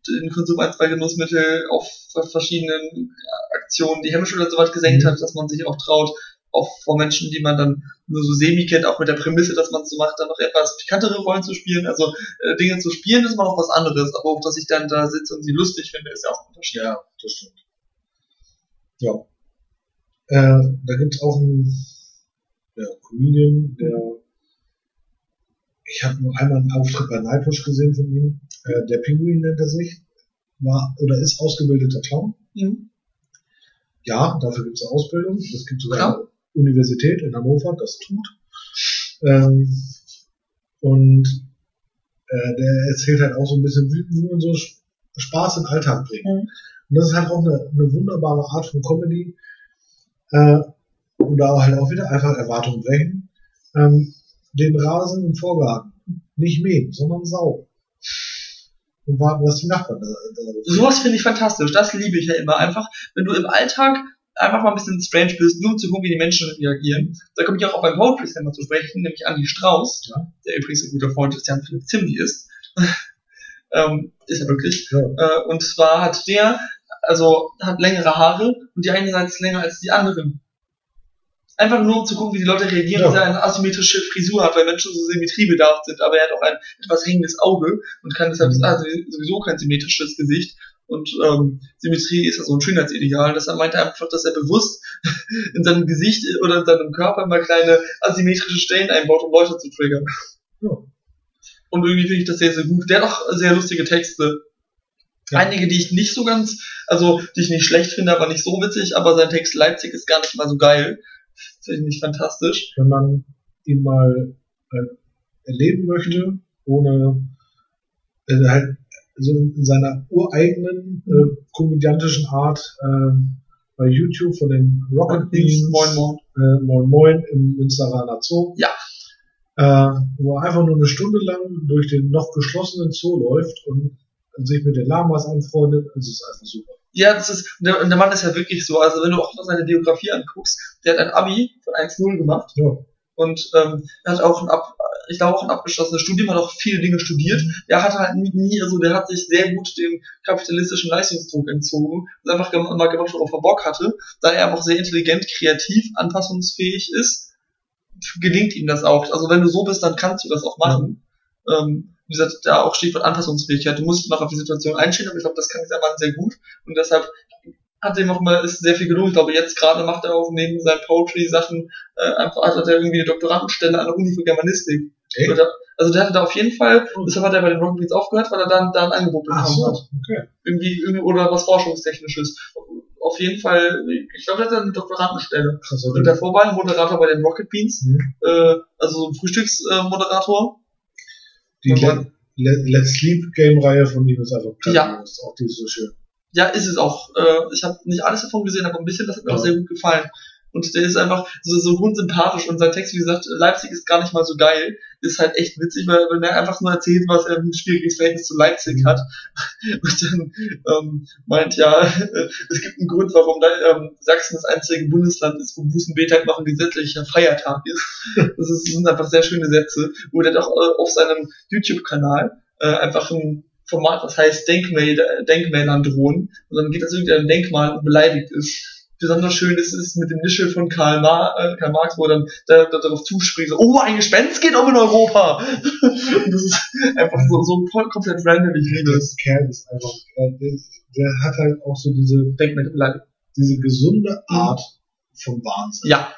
den Konsum ein, zwei Genussmittel auf verschiedenen Aktionen die Hemmschwelle so weit gesenkt
Mhm.
hat, dass man sich auch traut, auch vor Menschen, die man dann nur so semi kennt, auch mit der Prämisse, dass man es so macht, dann noch etwas pikantere Rollen zu spielen. Also äh, Dinge zu spielen ist immer noch was anderes, aber auch, dass ich dann da sitze und sie lustig finde, ist ja auch ein Unterschied.
Ja, das stimmt. Ja. Äh, da gibt's auch einen ja, Comedian, der ich habe nur einmal einen Auftritt bei Nightwish gesehen von ihm. Äh, der Pinguin nennt er sich. War oder ist ausgebildeter Clown.
Mhm.
Ja, dafür gibt's eine Ausbildung. Es gibt sogar Universität in Hannover, das tut. Ähm, und äh, der erzählt halt auch so ein bisschen, wie, wie man so Spaß in den Alltag bringt.
Mhm.
Und das ist halt auch eine, eine wunderbare Art von Comedy. Äh, und da halt auch wieder einfach Erwartungen brechen. Ähm, den Rasen im Vorgarten nicht mähen, sondern saugen. Und warten, was die Nachbarn da, da
Sowas finde ich fantastisch. Das liebe ich ja immer. Einfach, wenn du im Alltag einfach mal ein bisschen strange bist, nur um zu gucken, wie die Menschen reagieren. Da komme ich auch auf beim Poetry Slammer zu sprechen, nämlich Andy Strauß,
Ja.
der übrigens ein guter Freund des Jan Philipp Zimni ist. ähm, ist er wirklich.
Ja.
Äh, und zwar hat der, also hat längere Haare und die eine Seite ist länger als die anderen. Einfach nur um zu gucken, wie die Leute reagieren,
Ja.
dass er eine asymmetrische Frisur hat, weil Menschen so symmetriebedarf sind, aber er hat auch ein etwas hängendes Auge und kann deshalb
Mhm.
also sowieso kein symmetrisches Gesicht. Und ähm, Symmetrie ist ja so ein Schönheitsideal. Meinte er einfach, dass er bewusst in seinem Gesicht oder in seinem Körper immer kleine asymmetrische Stellen einbaut, um Leute zu triggern.
Ja.
Und irgendwie finde ich das sehr, sehr gut. Der hat auch sehr lustige Texte.
Ja.
Einige, die ich nicht so ganz, also die ich nicht schlecht finde, aber nicht so witzig, aber sein Text Leipzig ist gar nicht mal so geil. Finde ich fantastisch.
Wenn man ihn mal äh, erleben möchte, ohne äh, halt so in seiner ureigenen äh, komödiantischen Art äh, bei YouTube von den Rocket Beans,
Moin Moin.
Äh, Moin Moin im Münsteraner Zoo.
Ja.
Äh, wo er einfach nur eine Stunde lang durch den noch geschlossenen Zoo läuft und sich mit den Lamas anfreundet. Es ist einfach super.
Ja, das ist, der, der Mann ist ja wirklich so, also wenn du auch mal seine Biografie anguckst, der hat ein Abi von 1-0 gemacht
Ja.
und ähm, er hat auch ein ab, ich glaube auch ein abgeschlossenes Studium, hat auch viele Dinge studiert. Er hat halt nie, also der hat sich sehr gut dem kapitalistischen Leistungsdruck entzogen und einfach mal gemacht, worauf er Bock hatte, da er auch sehr intelligent, kreativ, anpassungsfähig ist, gelingt ihm das auch. Also wenn du so bist, dann kannst du das auch machen. Ähm, wie gesagt, da auch Stichwort Anpassungsfähigkeit. Du musst noch auf die Situation einstehen, aber ich glaube, das kann dieser Mann sehr gut. Und deshalb hat dem auch mal ist sehr viel gelungen. Ich glaube, jetzt gerade macht er auch neben seinen Poetry-Sachen äh, einfach hat er irgendwie eine Doktorandenstelle an der Uni für Germanistik.
Echt?
Oder, also der hatte da auf jeden Fall, deshalb hat er bei den Rocket Beans aufgehört, weil er dann da ein Angebot bekommen
Ach so,
hat.
okay.
Irgendwie, irgendwie oder was Forschungstechnisches. Auf jeden Fall, ich glaube, er hat eine Doktorandenstelle.
Krass,
Und davor war er Moderator bei den Rocket Beans,
Mhm.
äh, also so ein Frühstücksmoderator. Moderator.
Die Let, Let, Let's Sleep Game Reihe von ihm ist einfach
Ja.
Ist auch die so schön.
Ja, ist es auch. Äh, ich habe nicht alles davon gesehen, aber ein bisschen, das hat mir
Ja.
auch sehr gut gefallen. Und der ist einfach so, so grundsympathisch und sein Text, wie gesagt, Leipzig ist gar nicht mal so geil, ist halt echt witzig, weil wenn er einfach nur erzählt, was er ein schwieriges Verhältnis zu Leipzig hat und dann ähm, meint, ja, äh, es gibt einen Grund, warum ähm, Sachsen das einzige Bundesland ist, wo Bußenbetag machen gesetzlicher Feiertag ist. Das, ist, das sind einfach sehr schöne Sätze, wo der doch äh, auf seinem YouTube-Kanal äh, einfach ein Format, das heißt Denkmäler, Denkmälern drohen. Und dann geht das irgendein Denkmal und beleidigt ist. Besonders schön ist es mit dem Nischel von Karl, Ma äh, Karl Marx, wo er dann da, da, darauf zuspringt, so, oh, ein Gespenst geht um in Europa. und das ist einfach so, so komplett random, ich liebe es.
Das Kerl ist einfach, äh, der, der hat halt auch so diese,
beleidigt.
diese gesunde Art vom Wahnsinn.
Ja.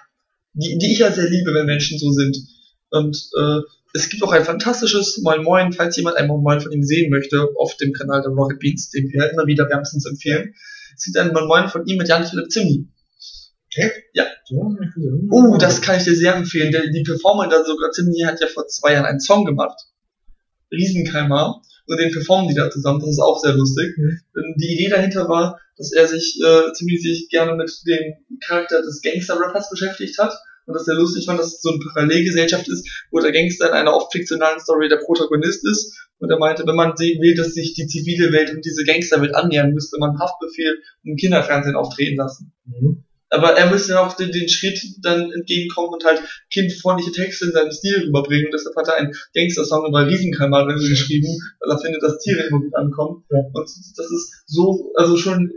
Die, die ich ja sehr liebe, wenn Menschen so sind. Und äh, es gibt auch ein fantastisches Moin Moin, falls jemand ein Moin Moin von ihm sehen möchte, auf dem Kanal der Rocket Beans, den wir immer wieder wärmstens empfehlen. Es gibt ein Moin Moin von ihm mit Jan Philipp Zimni. Ja.
Ich gesehen.
Oh, das kann ich dir sehr empfehlen. Der, die Performer da sogar, Zimni hat ja vor zwei Jahren einen Song gemacht. Riesenkeimer. Und den performen die da zusammen. Das ist auch sehr lustig.
Mhm.
Ähm, Die Idee dahinter war, dass er sich äh, ziemlich sich gerne mit dem Charakter des Gangster-Rappers beschäftigt hat. Und dass er lustig fand, dass es so eine Parallelgesellschaft ist, wo der Gangster in einer oft fiktionalen Story der Protagonist ist. Und er meinte, wenn man sehen will, dass sich die zivile Welt und diese Gangsterwelt annähern, müsste man Haftbefehl im Kinderfernsehen auftreten lassen.
Mhm.
Aber er müsste auch den, den Schritt dann entgegenkommen und halt kindfreundliche Texte in seinem Stil rüberbringen. Und deshalb hat er einen Gangster-Song über Riesenkalmare geschrieben, weil er findet, dass Tiere immer gut ankommen.
Ja.
Und das ist so, also schon,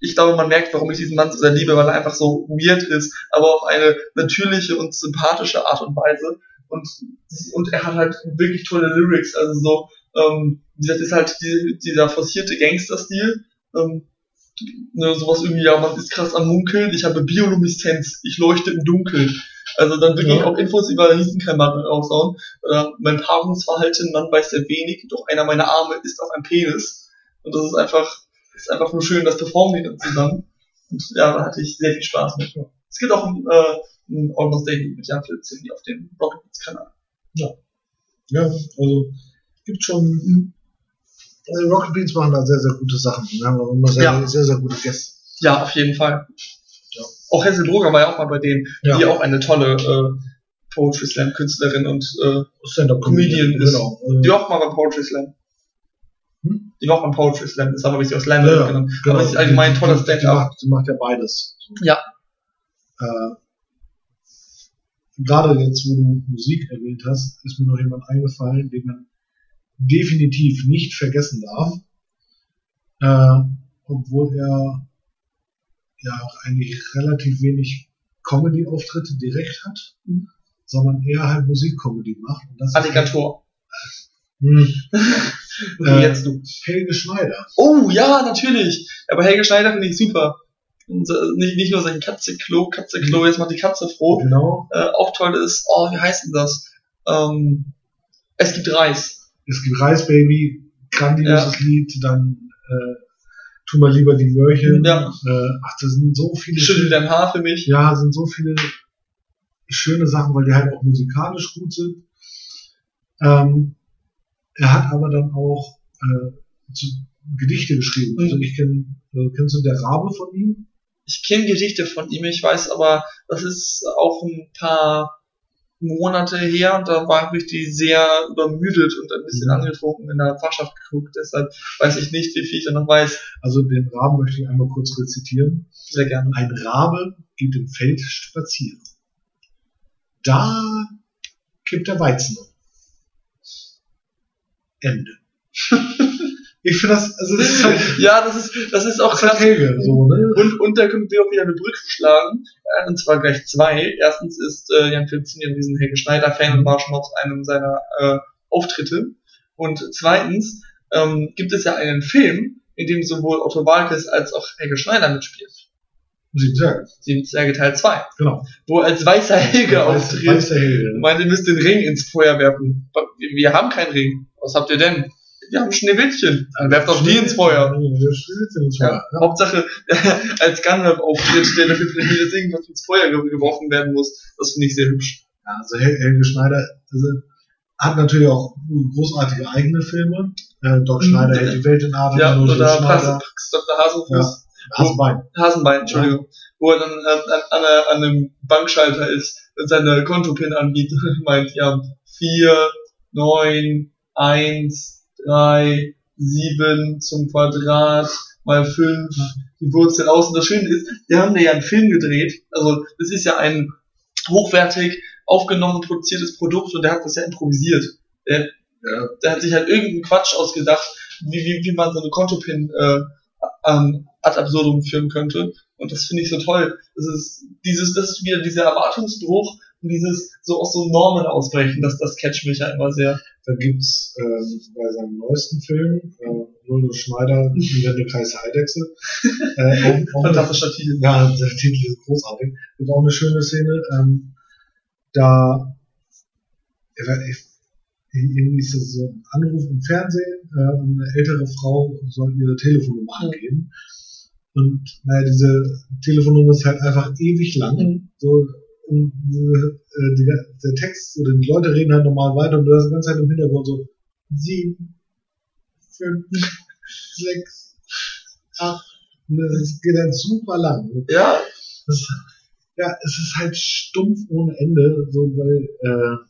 ich glaube, man merkt, warum ich diesen Mann so sehr liebe, weil er einfach so weird ist, aber auf eine natürliche und sympathische Art und Weise. Und, und er hat halt wirklich tolle Lyrics, also so, ähm, das ist halt die, dieser forcierte Gangster-Stil, ähm, ne, sowas irgendwie, ja, man ist krass am Munkeln, ich habe Biolumineszenz, ich leuchte im Dunkeln. Also dann wirklich
Ja.
auch Infos über Riesenkeimmatten raushauen. Oder mein Paarungsverhalten, man weiß sehr wenig, doch einer meiner Arme ist auf einem Penis. Und das ist einfach, ist einfach nur schön, das performen die dann zusammen. Und ja, da hatte ich sehr viel Spaß mit. Es gibt auch ein, äh, ein Almost Daily mit Jan Philipp Zimni auf dem Rocket Beats Kanal.
Ja, also gibt schon. Also Rocket Beans machen da sehr, sehr gute Sachen. Wir haben auch immer sehr,
Ja.
sehr, sehr gute Gäste.
Ja, auf jeden Fall.
Ja.
Auch Hesse Droger war ja auch mal bei denen,
Ja.
die auch eine tolle äh, Poetry Slam Künstlerin und äh,
Stand-up
Comedian ist.
Genau.
die auch mal beim Poetry Slam. Hm? Die war auch beim Poetry Slam, deshalb habe ich sie aus Slam
Ja,
genommen.
genau.
Aber sie ist allgemein ein toller
Die- die
Stand-up.
macht, die macht ja beides.
Ja.
Äh, gerade jetzt, wo du Musik erwähnt hast, ist mir noch jemand eingefallen, den man definitiv nicht vergessen darf. Äh, obwohl er ja auch eigentlich relativ wenig Comedy-Auftritte direkt hat,
Mhm.
sondern eher halt Musik-Comedy macht. Und das ist
Alligator.
Hm,
Okay,
Äh,
jetzt du.
Helge Schneider.
Oh, ja, natürlich. Aber Helge Schneider finde ich super. Und, äh, nicht, nicht nur sein Katze-Klo, Katze-Klo, jetzt macht die Katze froh.
Genau.
Äh, auch toll ist, oh, wie heißt denn das? Ähm, es gibt Reis.
Es gibt Reisbaby, grandioses Lied, dann äh, Tu mal lieber die Möhrchen.
Ja.
Äh, ach, das sind so viele
Schüttel dein Haar für mich.
ja, sind so viele schöne Sachen, weil die halt auch musikalisch gut sind. Ähm, er hat aber dann auch äh, zu, Gedichte geschrieben.
Mhm.
Also ich kenn, äh, kennst du der Rabe von ihm?
Ich kenne Gedichte von ihm, ich weiß aber, das ist auch ein paar Monate her und da war ich die sehr übermüdet und ein bisschen
Mhm.
angetrunken in der Fachschaft geguckt, deshalb weiß ich nicht, wie viel ich da noch weiß.
Also den Raben möchte ich einmal kurz rezitieren.
Sehr gerne.
Ein Rabe geht im Feld spazieren. Da kippt der Weizen um. Ende. ich finde das, also das ist halt,
Ja, das ist, das ist auch
das
krass.
Helge, so, ne?
Und, und da können wir auch wieder eine Brücke schlagen. Und zwar gleich zwei. Erstens ist äh, Jan Filzin ja ein riesen Helge Schneider-Fan und war schon auf einem seiner äh, Auftritte. Und zweitens ähm, gibt es ja einen Film, in dem sowohl Otto Walkes als auch Helge Schneider mitspielt.
Sieben Zwerge,
Sieben Zwerge Teil 2.
genau.
Wo als weißer Helge
Weiß,
auftritt.
weiß der Helge.
und meint, ihr müsst den Ring ins Feuer werfen. Wir haben keinen Ring. Was habt ihr denn? Wir haben Schneewittchen. Dann werft doch die ins Feuer.
Ja, Schneewittchen ins Feuer.
Ja, Hauptsache, als Gandalf auftritt, der dafür plädiert, dass irgendwas ins Feuer ge- geworfen werden muss. Das finde ich sehr hübsch.
Ja, also Hel Helge Schneider also, hat natürlich auch großartige eigene Filme. Äh, Doc
Mhm.
Schneider hält die Welt in Atem.
Ja, oder
Schneider.
Pax Dr. Hasenfuß,
Hasenbein.
Hasenbein, Entschuldigung, wo er dann ähm, an, an, einer- an einem Bankschalter ist und seine Kontopin anbietet und meint, ja, 4, 9, 1, 3, 7 zum Quadrat mal 5, die Wurzel aus. Und das Schöne ist, wir haben da ja einen Film gedreht. Also, das ist ja ein hochwertig aufgenommen und produziertes Produkt und der hat das ja improvisiert. Der,
Ja.
der hat sich halt irgendeinen Quatsch ausgedacht, wie, wie, wie man so eine Kontopin äh, ähm, ad absurdum führen könnte. Und das finde ich so toll. Das ist dieses, das ist wieder dieser Erwartungsbruch und dieses so aus so Normen ausbrechen, das, das catcht mich ja immer sehr.
Da gibt's ähm, bei seinem neuesten Film, äh, Lolo Schneider, die Wendekreis Heidechse, äh, auch, auch eine,
Fantastischer Titel.
ja, der Titel ist großartig. Gibt auch eine schöne Szene, ähm, da ich- irgendwie ist das so ein Anruf im Fernsehen, äh, und eine ältere Frau soll ihre Telefonnummer
Mhm.
Und naja, diese Telefonnummer ist halt einfach ewig lang.
Mhm.
So, und, äh, die, der Text oder die Leute reden halt normal weiter und du hast die ganze Zeit im Hintergrund so sieben, fünf, sechs, acht. Und das geht halt super lang.
Ja,
Das, ja, es ist halt stumpf ohne Ende, so weil äh,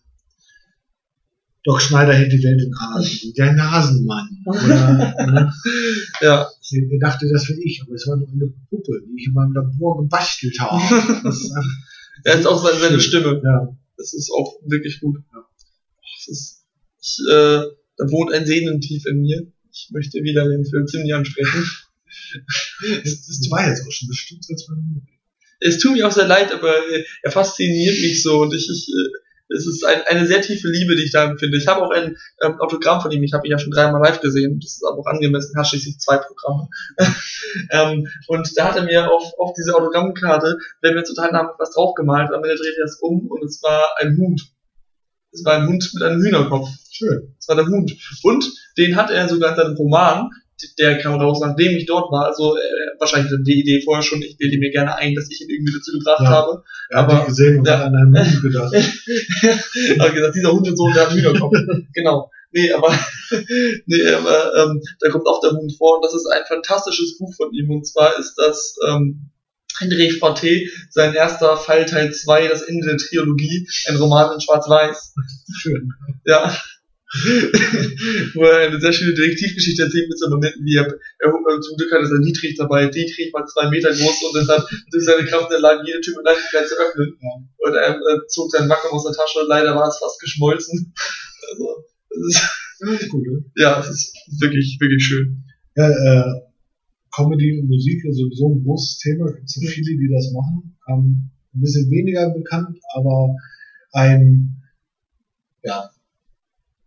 Doc Schneider hält die Welt in Atem. Der Nasenmann. Oder,
ja.
Ich ich dachte, das bin ich, aber es war nur eine Puppe, die ich in meinem Labor gebastelt habe. Das ist einfach,
Er ist auch seine, seine Stimme.
ja,
Das ist auch wirklich gut. Das ist, ich, äh, da wohnt ein Sehnentief in mir. Ich möchte wieder den Film ziemlich ansprechen.
das, das war jetzt auch schon bestimmt seit zwei Minuten.
Es tut mir auch sehr leid, aber er fasziniert mich so und ich, ich äh, es ist ein, eine sehr tiefe Liebe, die ich da empfinde. Ich habe auch ein ähm, Autogramm von ihm, ich habe ihn ja schon dreimal live gesehen, das ist aber auch angemessen, hat schließlich zwei Programme. ähm, und da hat er mir auf, auf diese Autogrammkarte, wenn wir total Namen was draufgemalt, am Ende dreht er es um und es war ein Hund. Es war ein Hund mit einem Hühnerkopf.
Schön.
Das war der Hund. Und den hat er sogar in seinem Roman, der kam raus, nachdem ich dort war. Also äh, wahrscheinlich die Idee vorher schon, ich bilde mir gerne ein, dass ich ihn irgendwie dazu gebracht
Ja.
habe.
Er hat
Aber-
gesehen und
ja.
hat an einen Hund gedacht.
habe gesagt, dieser Hundesohn, der hat Hühnerkopf. genau. Nee, aber, nee, aber ähm, da kommt auch der Hund vor und das ist ein fantastisches Buch von ihm. Und zwar ist das ähm, Henry Forte, sein erster Fall Teil 2, das Ende der Trilogie, ein Roman in Schwarz-Weiß.
Schön.
Ja. Wo er eine sehr schöne Detektivgeschichte erzählt mit so Momenten, wie er, er, er zum Glück hatte sein Dietrich dabei. Dietrich war zwei Meter groß und dann durch seine Kraft in der Lage, jede Tür mit Leichtigkeit zu öffnen.
Ja.
Und er äh, zog seinen Wacken aus der Tasche und leider war es fast geschmolzen. Also, das ist,
Das ist gut, ne?
ja, es ist wirklich, wirklich schön.
Ja, äh, Comedy und Musik ist sowieso ein großes Thema. Es gibt so viele, die das machen. Ähm, ein bisschen weniger bekannt, aber ein ja,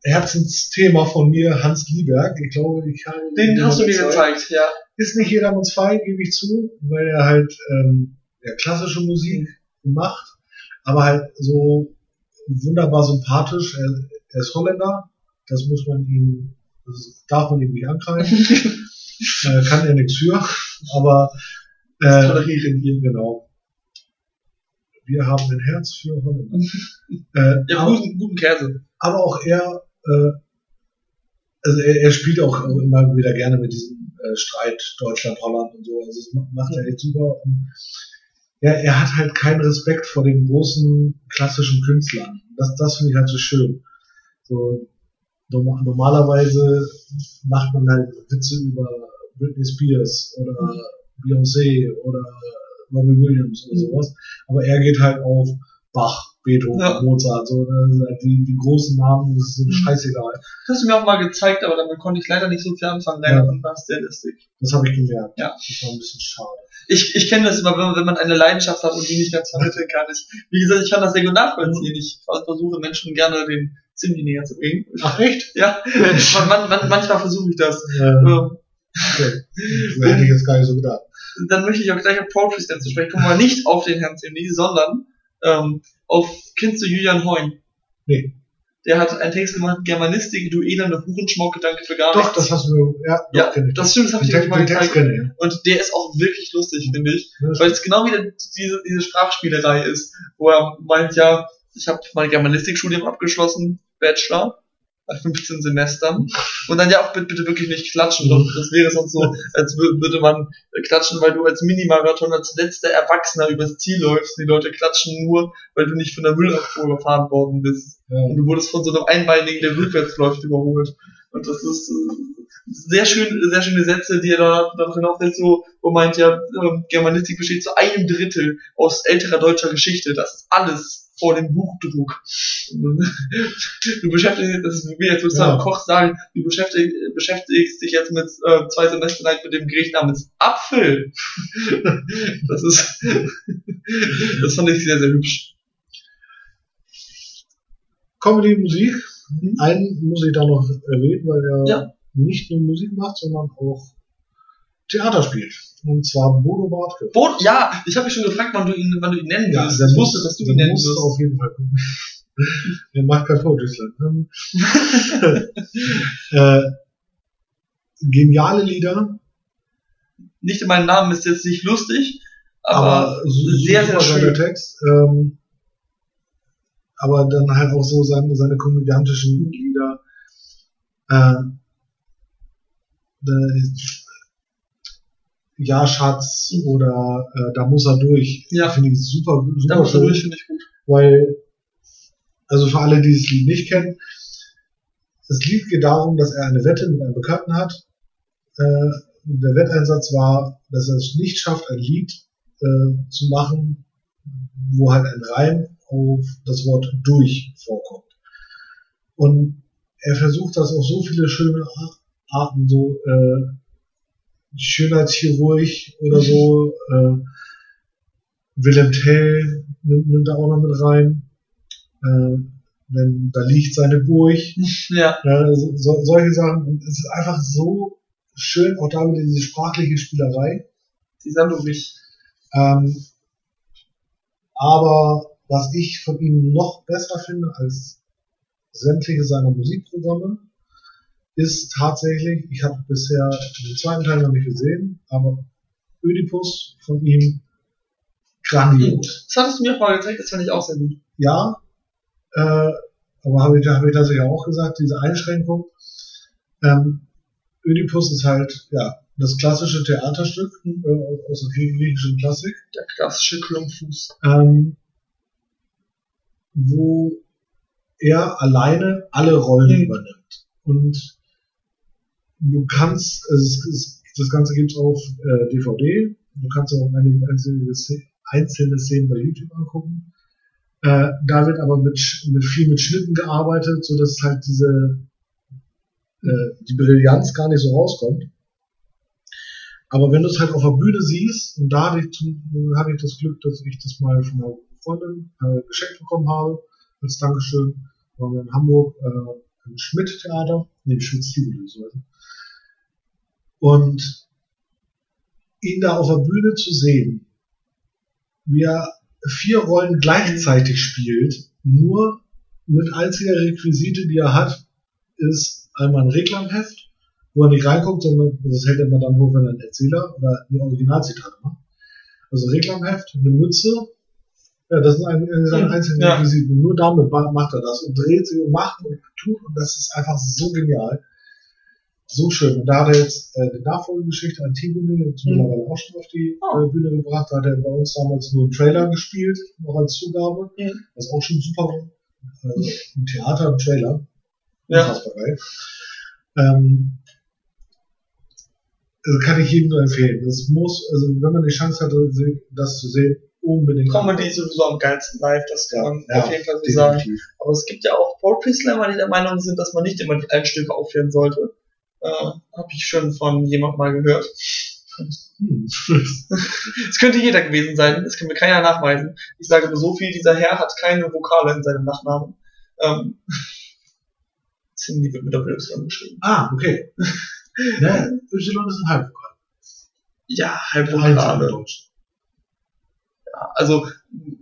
Herzensthema von mir, Hans Lieberg. Ich glaube, ich kann
Den hast du mir
gezeigt.
ja.
Ist nicht jedermanns Fall, gebe ich zu, weil er halt ähm, ja, klassische Musik macht, aber halt so wunderbar sympathisch. Er, er ist Holländer, das muss man ihm, das darf man ihm nicht ankreiden. äh, kann er nichts für, aber äh,
tolerieren wir.
genau. Wir haben ein Herz für Holländer. äh,
Ja, guten, guten Käse.
aber auch er, also er, er spielt auch immer wieder gerne mit diesem äh, Streit Deutschland-Holland und so. Also das ma- macht er echt super. Und ja, er hat halt keinen Respekt vor den großen klassischen Künstlern. Das, das finde ich halt so schön. So, norm- normalerweise macht man halt Witze über Britney Spears oder Beyoncé oder Robbie Williams oder sowas. Aber er geht halt auf Bach, Beethoven,
Ja.
Mozart, so, sind halt die, die großen Namen, das ist
Mhm.
scheißegal.
Das hast du mir auch mal gezeigt, aber damit konnte ich leider nicht so viel anfangen, leider von es sehr lustig.
Das habe ich gemerkt.
Ja.
Das war ein bisschen schade.
Ich, ich kenne das immer, wenn man, wenn man eine Leidenschaft hat und die nicht ganz vermitteln kann. Ich, wie gesagt, ich kann das sehr gut nachvollziehen. Ich versuche Menschen gerne den ziemlich näher zu bringen.
Ach echt?
Ja, man, man, man, manchmal versuche ich das. Ähm,
okay. Das hätte ich jetzt gar nicht so gedacht.
dann möchte ich auch gleich auf Poetry Slam zu sprechen kommen, aber nicht auf den Herrn Zimni, sondern ähm, auf, kennst du Julian Heun?
Nee.
Der hat einen Text gemacht, Germanistik, du elende Hurenschmuck-Gedanke für gar
Doch,
nichts.
das hast du mir, ja, doch,
ja,
ich.
das stimmt, das habe ich dir mal gezeigt.
kenne ich.
Und der ist auch wirklich lustig, finde ich.
Ja,
Weil es genau wieder diese, diese Sprachspielerei ist, wo er meint, ja, ich habe mein Germanistikstudium abgeschlossen, Bachelor, bei 15 Semestern. Und dann ja auch bitte, bitte wirklich nicht klatschen, das wäre sonst so, als wür- würde man klatschen, weil du als Minimarathon als letzter Erwachsener übers Ziel läufst. Die Leute klatschen nur, weil du nicht von der Müllabfuhr überfahren worden bist. Und
Ja.
du wurdest von so einem Einbeinigen, der rückwärts läuft, überholt. Und das ist äh, sehr schön, sehr schöne Sätze, die er da, da drin aufsetzt, so, wo meint ja, ähm, Germanistik besteht zu einem Drittel aus älterer deutscher Geschichte. Das ist alles vor dem Buchdruck. Du beschäftigst, das wie jetzt sozusagen
Ja.
Koch sagen, du beschäftigst, beschäftigst dich jetzt mit äh, zwei Semestern lang mit dem Gericht namens Apfel. Das ist, das fand ich sehr, sehr hübsch.
Comedy, Musik.
Mhm.
Einen muss ich da noch erwähnen, weil er
Ja.
nicht nur Musik macht, sondern auch Theater spielt. Und zwar Bodo Bartke.
Boot, ja, ich habe mich schon gefragt, wann du ihn, wann du ihn nennen
Ja,
wirst.
der
ich wusste, dass du ihn nennen wirst.
auf jeden Fall gucken. der macht kein Poetry Slam. Ähm, äh, geniale Lieder,
Nicht in meinem Namen ist jetzt nicht lustig, aber,
aber,
sehr, sehr schön.
Text. Ähm, aber dann halt auch so seine, seine komödiantischen Lieder. Äh, da ist ja, Schatz oder äh, da muss er durch.
Ja.
Finde ich super,
da
super
muss er durch, finde ich gut.
weil, also für alle, die das Lied nicht kennen, das Lied geht darum, dass er eine Wette mit einem Bekannten hat. Äh, und der Wetteinsatz war, dass er es nicht schafft, ein Lied äh, zu machen, wo halt ein Reim auf das Wort durch vorkommt. Und er versucht das auf so viele schöne Ar- Arten, so äh, Schönheitschirurg oder so, äh, Willem Tell nimmt, nimmt er auch noch mit rein. Äh, denn da liegt seine Burg.
Ja,
Ja, so, so, solche Sachen. Und es ist einfach so schön, auch da wieder diese sprachliche Spielerei.
die Sandowich.
Ähm, aber was ich von ihm noch besser finde als sämtliche seiner Musikprogramme, ist tatsächlich, ich habe bisher den zweiten Teil noch nicht gesehen, aber Ödipus von ihm grandios.
Das hattest du mir vorher gezeigt, das fand ich auch sehr gut.
ja, äh, aber habe ich, hab ich tatsächlich auch gesagt, diese Einschränkung. Ähm, Ödipus ist halt, ja, das klassische Theaterstück äh, aus der griechischen Klassik,
Der klassische Klumpfuß.
ähm, wo er alleine alle Rollen
Mhm.
übernimmt. Und du kannst, es, es, das Ganze gibt's auf äh, DVD, du kannst auch einige einzelne, einzelne Szenen bei YouTube angucken. Äh, da wird aber mit, mit viel mit Schnitten gearbeitet, so dass halt diese äh, die Brillanz gar nicht so rauskommt. Aber wenn du es halt auf der Bühne siehst, und da hatte ich, zum, hatte ich das Glück, dass ich das mal von meiner Freundin äh, geschenkt bekommen habe, als Dankeschön, waren wir in Hamburg äh, im Schmidt-Theater, nee, Schmidt-Tivoli, so heißt es. Und ihn da auf der Bühne zu sehen, wie er vier Rollen gleichzeitig spielt, nur mit einziger Requisite, die er hat, ist einmal ein Reklamheft, wo er nicht reinguckt, sondern das hält er immer dann hoch, wenn er einen Erzähler oder die Originalzitate macht. Also Reklamheft, eine Mütze, ja, das sind ein, ein, ein einzelne
Ja.
Requisiten. Und nur damit ma- macht er das und dreht sich und macht und tut und das ist einfach so genial. So schön. Und da hat er jetzt äh, die Nachfolgegeschichte an jetzt
Mhm.
mittlerweile auch schon auf die
Oh.
äh, Bühne gebracht. Da hat er bei uns damals nur einen Trailer gespielt, noch als Zugabe.
Mhm.
Ist auch schon super. Äh, Im Theater, ein Trailer.
Ja.
Unfassbar geil. Ähm, also kann ich jedem nur empfehlen. Das muss, also wenn man die Chance hatte, das zu sehen, unbedingt.
Comedy ist sowieso am geilsten live, das kann
Ja,
man
ja,
auf jeden Fall so sagen.
definitiv.
Aber es gibt ja auch Poetry Slammer, die der Meinung sind, dass man nicht immer die alten Stücke aufführen sollte. Äh, Habe ich schon von jemandem mal gehört. Es könnte jeder gewesen sein, das kann mir keiner nachweisen. Ich sage nur so viel, dieser Herr hat keine Vokale in seinem Nachnamen. Ähm, Cindy wird mit Doppel-Y geschrieben.
ah, okay. ne, Y ist ein Halbvokal.
Ja, Halbvokale. Also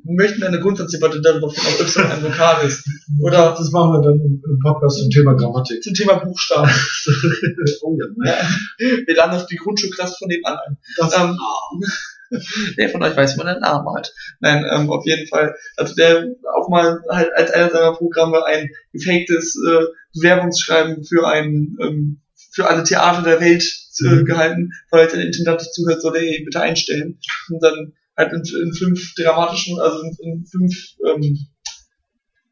möchten wir eine Grundsatzdebatte darüber führen, ob Y ein Vokal ist. Oder
Das machen wir dann im, Podcast zum Thema Grammatik.
zum Thema Buchstaben.
oh ja.
Ja. Wir laden auf die Grundschulklasse von nebenan ein.
Das,
Ähm, Wer von euch weiß, wie man einen Namen hat? Nein, ähm, auf jeden Fall. Also der auch mal halt als einer seiner Programme ein gefaktes äh, Bewerbungsschreiben für ein ähm, für alle Theater der Welt äh,
Mhm.
gehalten, weil der Intendant zuhört, soll er ihn bitte einstellen. Und dann halt in, in fünf dramatischen, also in, in fünf ähm,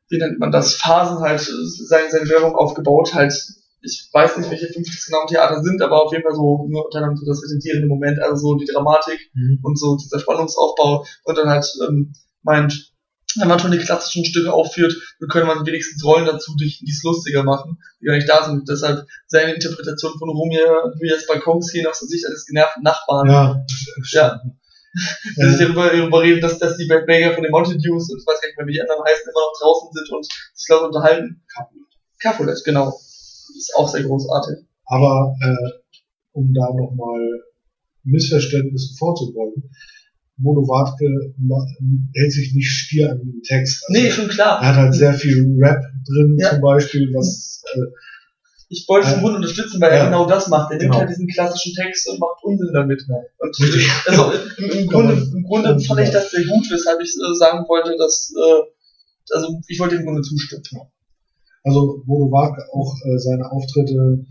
wie nennt man das, Phasen halt seine, seine Werbung aufgebaut, halt ich weiß nicht, welche fünf das genau im Theater sind, aber auf jeden Fall so nur unter anderem so das resentierende Moment, also so die Dramatik
Mhm.
und so dieser Spannungsaufbau und dann halt ähm, meint, wenn man schon die klassischen Stücke aufführt, dann könnte man wenigstens Rollen dazu dichten, die es lustiger machen, die gar nicht da sind. Deshalb seine Interpretation von Romeo Julias Balkonszene aus der Sicht eines genervten Nachbarn,
Ja.
Ja. Sich
Äh,
darüber, darüber redet, dass, dass die Baker von den Mountain Dews und ich weiß gar nicht mehr, wie die anderen heißen, immer noch draußen sind und sich laut unterhalten. Capulet, genau. Ist auch sehr großartig.
aber äh, um da nochmal Missverständnissen vorzubeugen, Mono Wartke hält sich nicht stier an den Text. Also
Nee, schon klar.
Er hat halt sehr viel Rap drin,
Ja.
zum Beispiel, was äh,
ich wollte
Äh,
den Hund unterstützen, weil er
ja.
genau das macht. Er nimmt
Genau.
halt diesen klassischen Text und macht Unsinn damit. Und
Richtig.
also im, im Grunde, im Grunde fand ich das sehr gut, weshalb ich äh, sagen wollte, dass äh, also ich wollte im Grunde zustimmen.
Also Bodo Wartke auch äh, seine Auftritte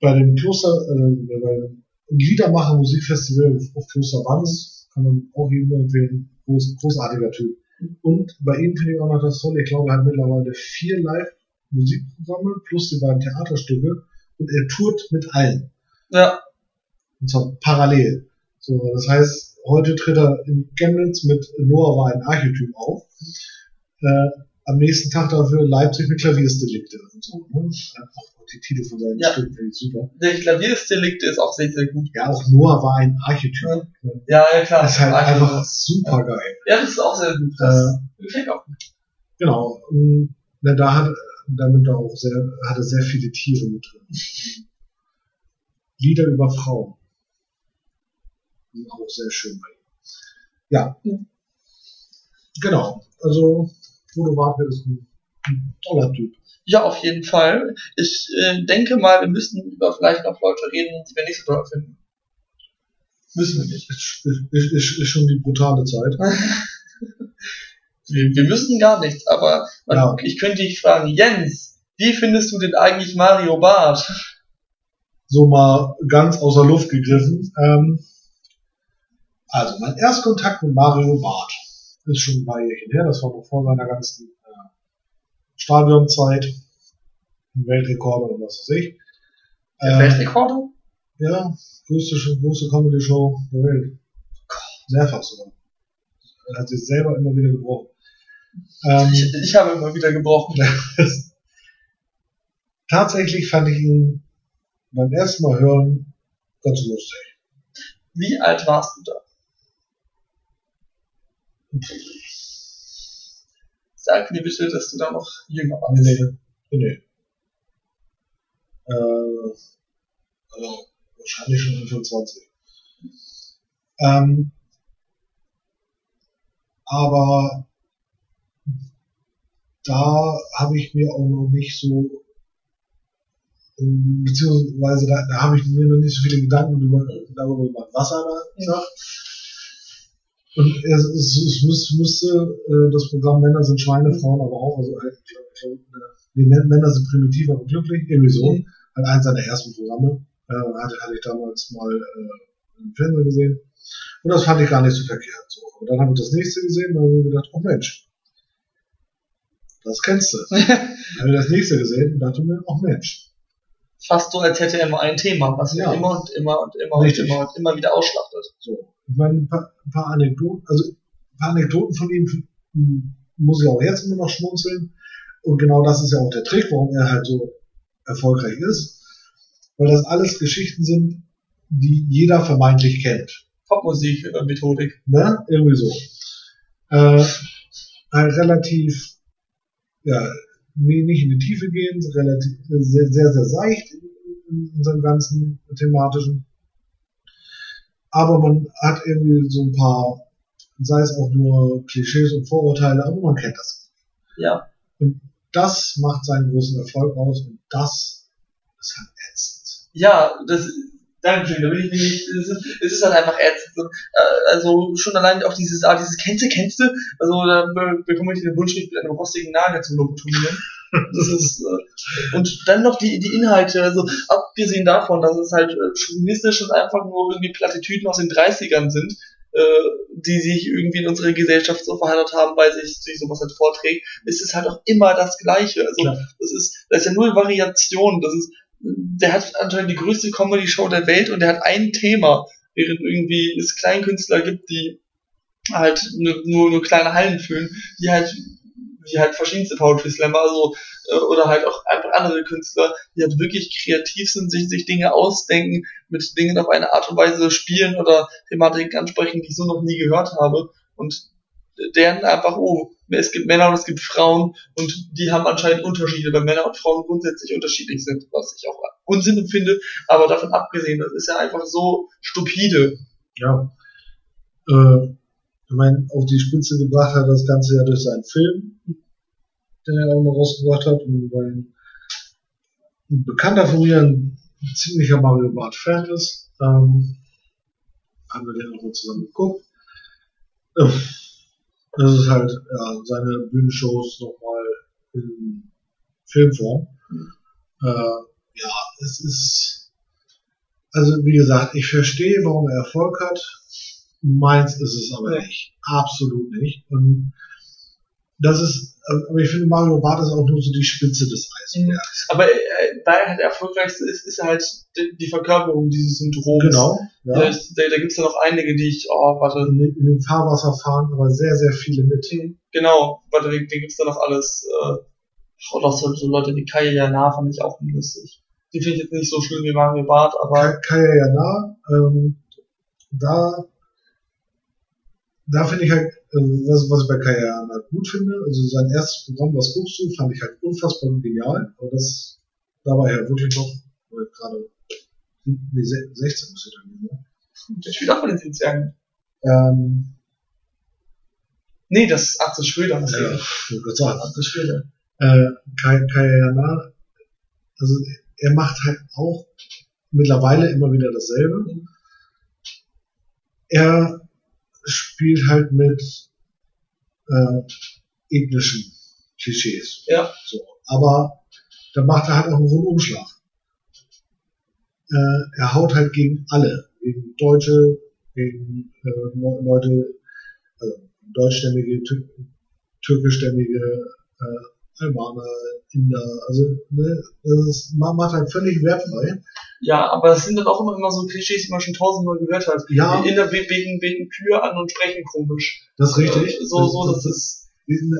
bei dem Kloster, äh, bei Liedermacher Musikfestival auf, Kloster Wanz, kann man auch jedem empfehlen. Groß, großartiger Typ. Und bei ihm finde ich auch noch das tolle, ich glaube, er hat mittlerweile vier Live-Musikprogramme plus die beiden Theaterstücke und er tourt mit allen.
Ja,
Und zwar parallel. So, das heißt, heute tritt er in Chemnitz mit Noah war ein Archetyp auf. Äh, am nächsten Tag dafür Leipzig mit Klaviersdelikte und so. Ne? Auch die Titel von seinen
Ja.
Stücken finde ich super.
der Klavierstilik ist auch sehr, sehr gut.
Ja, auch Noah war ein Archetyp.
Ja. Ja, klar.
Das ist halt
Also,
einfach super geil.
Ja, das ist auch sehr gut. Das gefällt auch.
Genau. Und, na, da hat, da nimmt er auch sehr, hat er sehr viele Tiere mit drin. Lieder über Frauen. Auch sehr schön bei ihm. Ja. Genau. Also, Bodo Wartke ist ein, ein toller Typ.
Ja, auf jeden Fall. Ich äh, denke mal, wir müssen über vielleicht noch Leute reden, die wir nicht so toll finden. Müssen wir nicht.
Ist, ist, ist, ist schon die brutale Zeit.
Wir, wir müssen gar nichts, aber man,
Ja.
ich könnte dich fragen, Jens, wie findest du denn eigentlich Mario Barth?
So mal ganz außer Luft gegriffen. Ähm, also, mein Erstkontakt mit Mario Barth ist schon ein paar Jährchen her. Das war noch vor seiner ganzen äh, Stadionzeit, Weltrekorde und was weiß ich.
Der
Äh,
Weltrekorde?
ja, größte, größte Comedy-Show der Welt. Mehrfach sogar. Er hat sich selber immer wieder gebrochen. Ähm,
Ich, ich habe immer wieder gebrochen.
tatsächlich fand ich ihn beim ersten Mal hören ganz lustig.
Wie alt warst du da? Sag mir bitte, dass du da noch jünger warst.
Nee, nee. nee. Äh, also wahrscheinlich schon Anfang 20. Ähm, aber da habe ich mir auch noch nicht so, ähm, beziehungsweise da, da habe ich mir noch nicht so viele Gedanken über, darüber gemacht, was er da sagt. Und es, es, es müsste, äh, das Programm Männer sind Schweine, Frauen aber auch, also ich glaub, ich glaub, äh, nee, Män- Männer sind primitiv, aber glücklich, irgendwie so.
Mhm.
Halt eins seiner ersten Programme. Äh, hatte, hatte ich damals mal äh, im Fernsehen gesehen. Und das fand ich gar nicht so verkehrt. So. Und dann habe ich das nächste gesehen und habe mir gedacht, oh Mensch, das kennst du. dann habe ich das nächste gesehen und dachte mir, oh Mensch.
Fast so, als hätte er nur ein Thema, was er
Ja.
immer und immer und immer
Richtig.
und immer und immer wieder ausschlachtet.
So. Ich meine, ein paar, ein paar Anekdoten, also ein paar Anekdoten von ihm hm, muss ich auch jetzt immer noch schmunzeln. Und genau das ist ja auch der Trick, warum er halt so erfolgreich ist. Weil das alles Geschichten sind, die jeder vermeintlich kennt.
Popmusik, Methodik.
Ne? Irgendwie so. Äh, halt relativ, ja, nicht in die Tiefe gehen, relativ, sehr, sehr, sehr seicht in, seinem ganzen thematischen. Aber man hat irgendwie so ein paar, sei es auch nur Klischees und Vorurteile, aber man kennt das.
Ja.
Das macht seinen großen Erfolg aus und das ist halt ätzend.
Ja, das, Dankeschön, da bin ich nämlich, es ist, es ist halt einfach ätzend. Äh, Also schon allein auch dieses, ah, dieses kennst du, kennst du, also da be bekomme ich den Wunsch, mich mit einem rostigen Nagel zu lobotomieren. Das ist, äh, und dann noch die, die Inhalte, also abgesehen davon, dass es halt äh, chauvinistisch und einfach nur irgendwie Plattitüden aus den 30ern sind, äh, die sich irgendwie in unsere Gesellschaft so verheiratet haben, weil sich, sich sowas halt vorträgt, ist es halt auch immer das Gleiche. Also
Klar.
das ist, das ist ja null Variation. Das ist, der hat anscheinend die größte Comedy-Show der Welt und der hat ein Thema, während irgendwie es Kleinkünstler gibt, die halt nur, nur, kleine Hallen füllen, die halt, wie halt verschiedenste Poetry Slammer, also, äh, oder halt auch einfach andere Künstler, die halt wirklich kreativ sind, sich, sich Dinge ausdenken, mit Dingen auf eine Art und Weise spielen oder Thematiken ansprechen, die ich so noch nie gehört habe. Und deren einfach, oh, es gibt Männer und es gibt Frauen und die haben anscheinend Unterschiede, weil Männer und Frauen grundsätzlich unterschiedlich sind, was ich auch Unsinn empfinde, aber davon abgesehen, das ist ja einfach so stupide.
Ja. Äh, ich meine, auf die Spitze gebracht hat das Ganze ja durch seinen Film, den er auch noch rausgebracht hat. Und weil ein Bekannter von mir ein ziemlicher Mario Bart Fan ist, ähm, haben wir den auch mal zusammen geguckt. Ähm, Das ist halt ja, seine Bühnenshows nochmal in Filmform. Äh, ja, es ist, also wie gesagt, ich verstehe, warum er Erfolg hat. Meins ist es aber nicht. Absolut nicht. Und das ist, aber ich finde, Mario Barth ist auch nur so die Spitze des Eisbergs.
Aber äh, da er halt erfolgreichste ist, ist er halt die, Verkörperung dieses Syndroms.
Genau.
Da,
Ja.
da, da gibt es ja noch einige, die ich, oh, warte,
In, in dem Fahrwasser fahren aber sehr, sehr viele mit.
genau, warte, den, den gibt's da noch alles. Äh, auch so, so Leute wie Kaya Jana fand ich auch lustig. Die finde ich jetzt nicht so schlimm wie Mario Barth, aber
Ka- Kaya Jana, ähm, da, da finde ich halt, äh, was, was ich bei Kaya Jana gut finde, also sein erstes Programm, was guckst du, fand ich halt unfassbar genial, aber das, da war er wirklich noch, äh, gerade, nee, se- 16 müsste er dann, ne?
der spielt auch von den Zwergen.
ähm,
Nee, das ist Axel Schröder. Das
ja,
ja.
ich gerade sagen,
Axel Schröder.
äh, Kai, Jana, also er macht halt auch mittlerweile immer wieder dasselbe.
Mhm.
Er spielt halt mit äh, ethnischen Klischees.
Ja.
So. Aber da macht er halt auch einen Rundumschlag. Äh, er haut halt gegen alle. Gegen Deutsche, gegen äh, Le- Leute, also deutschstämmige, tür türkischstämmige, äh, Albaner, Inder, also ne, das ist, macht halt völlig wertfrei.
Ja, aber es sind dann auch immer, immer so Klischees, die man schon tausendmal gehört hat.
Ja.
Die Inder we- wegen, wegen Kühe an und sprechen komisch.
Das ist richtig.
So, so, das ist,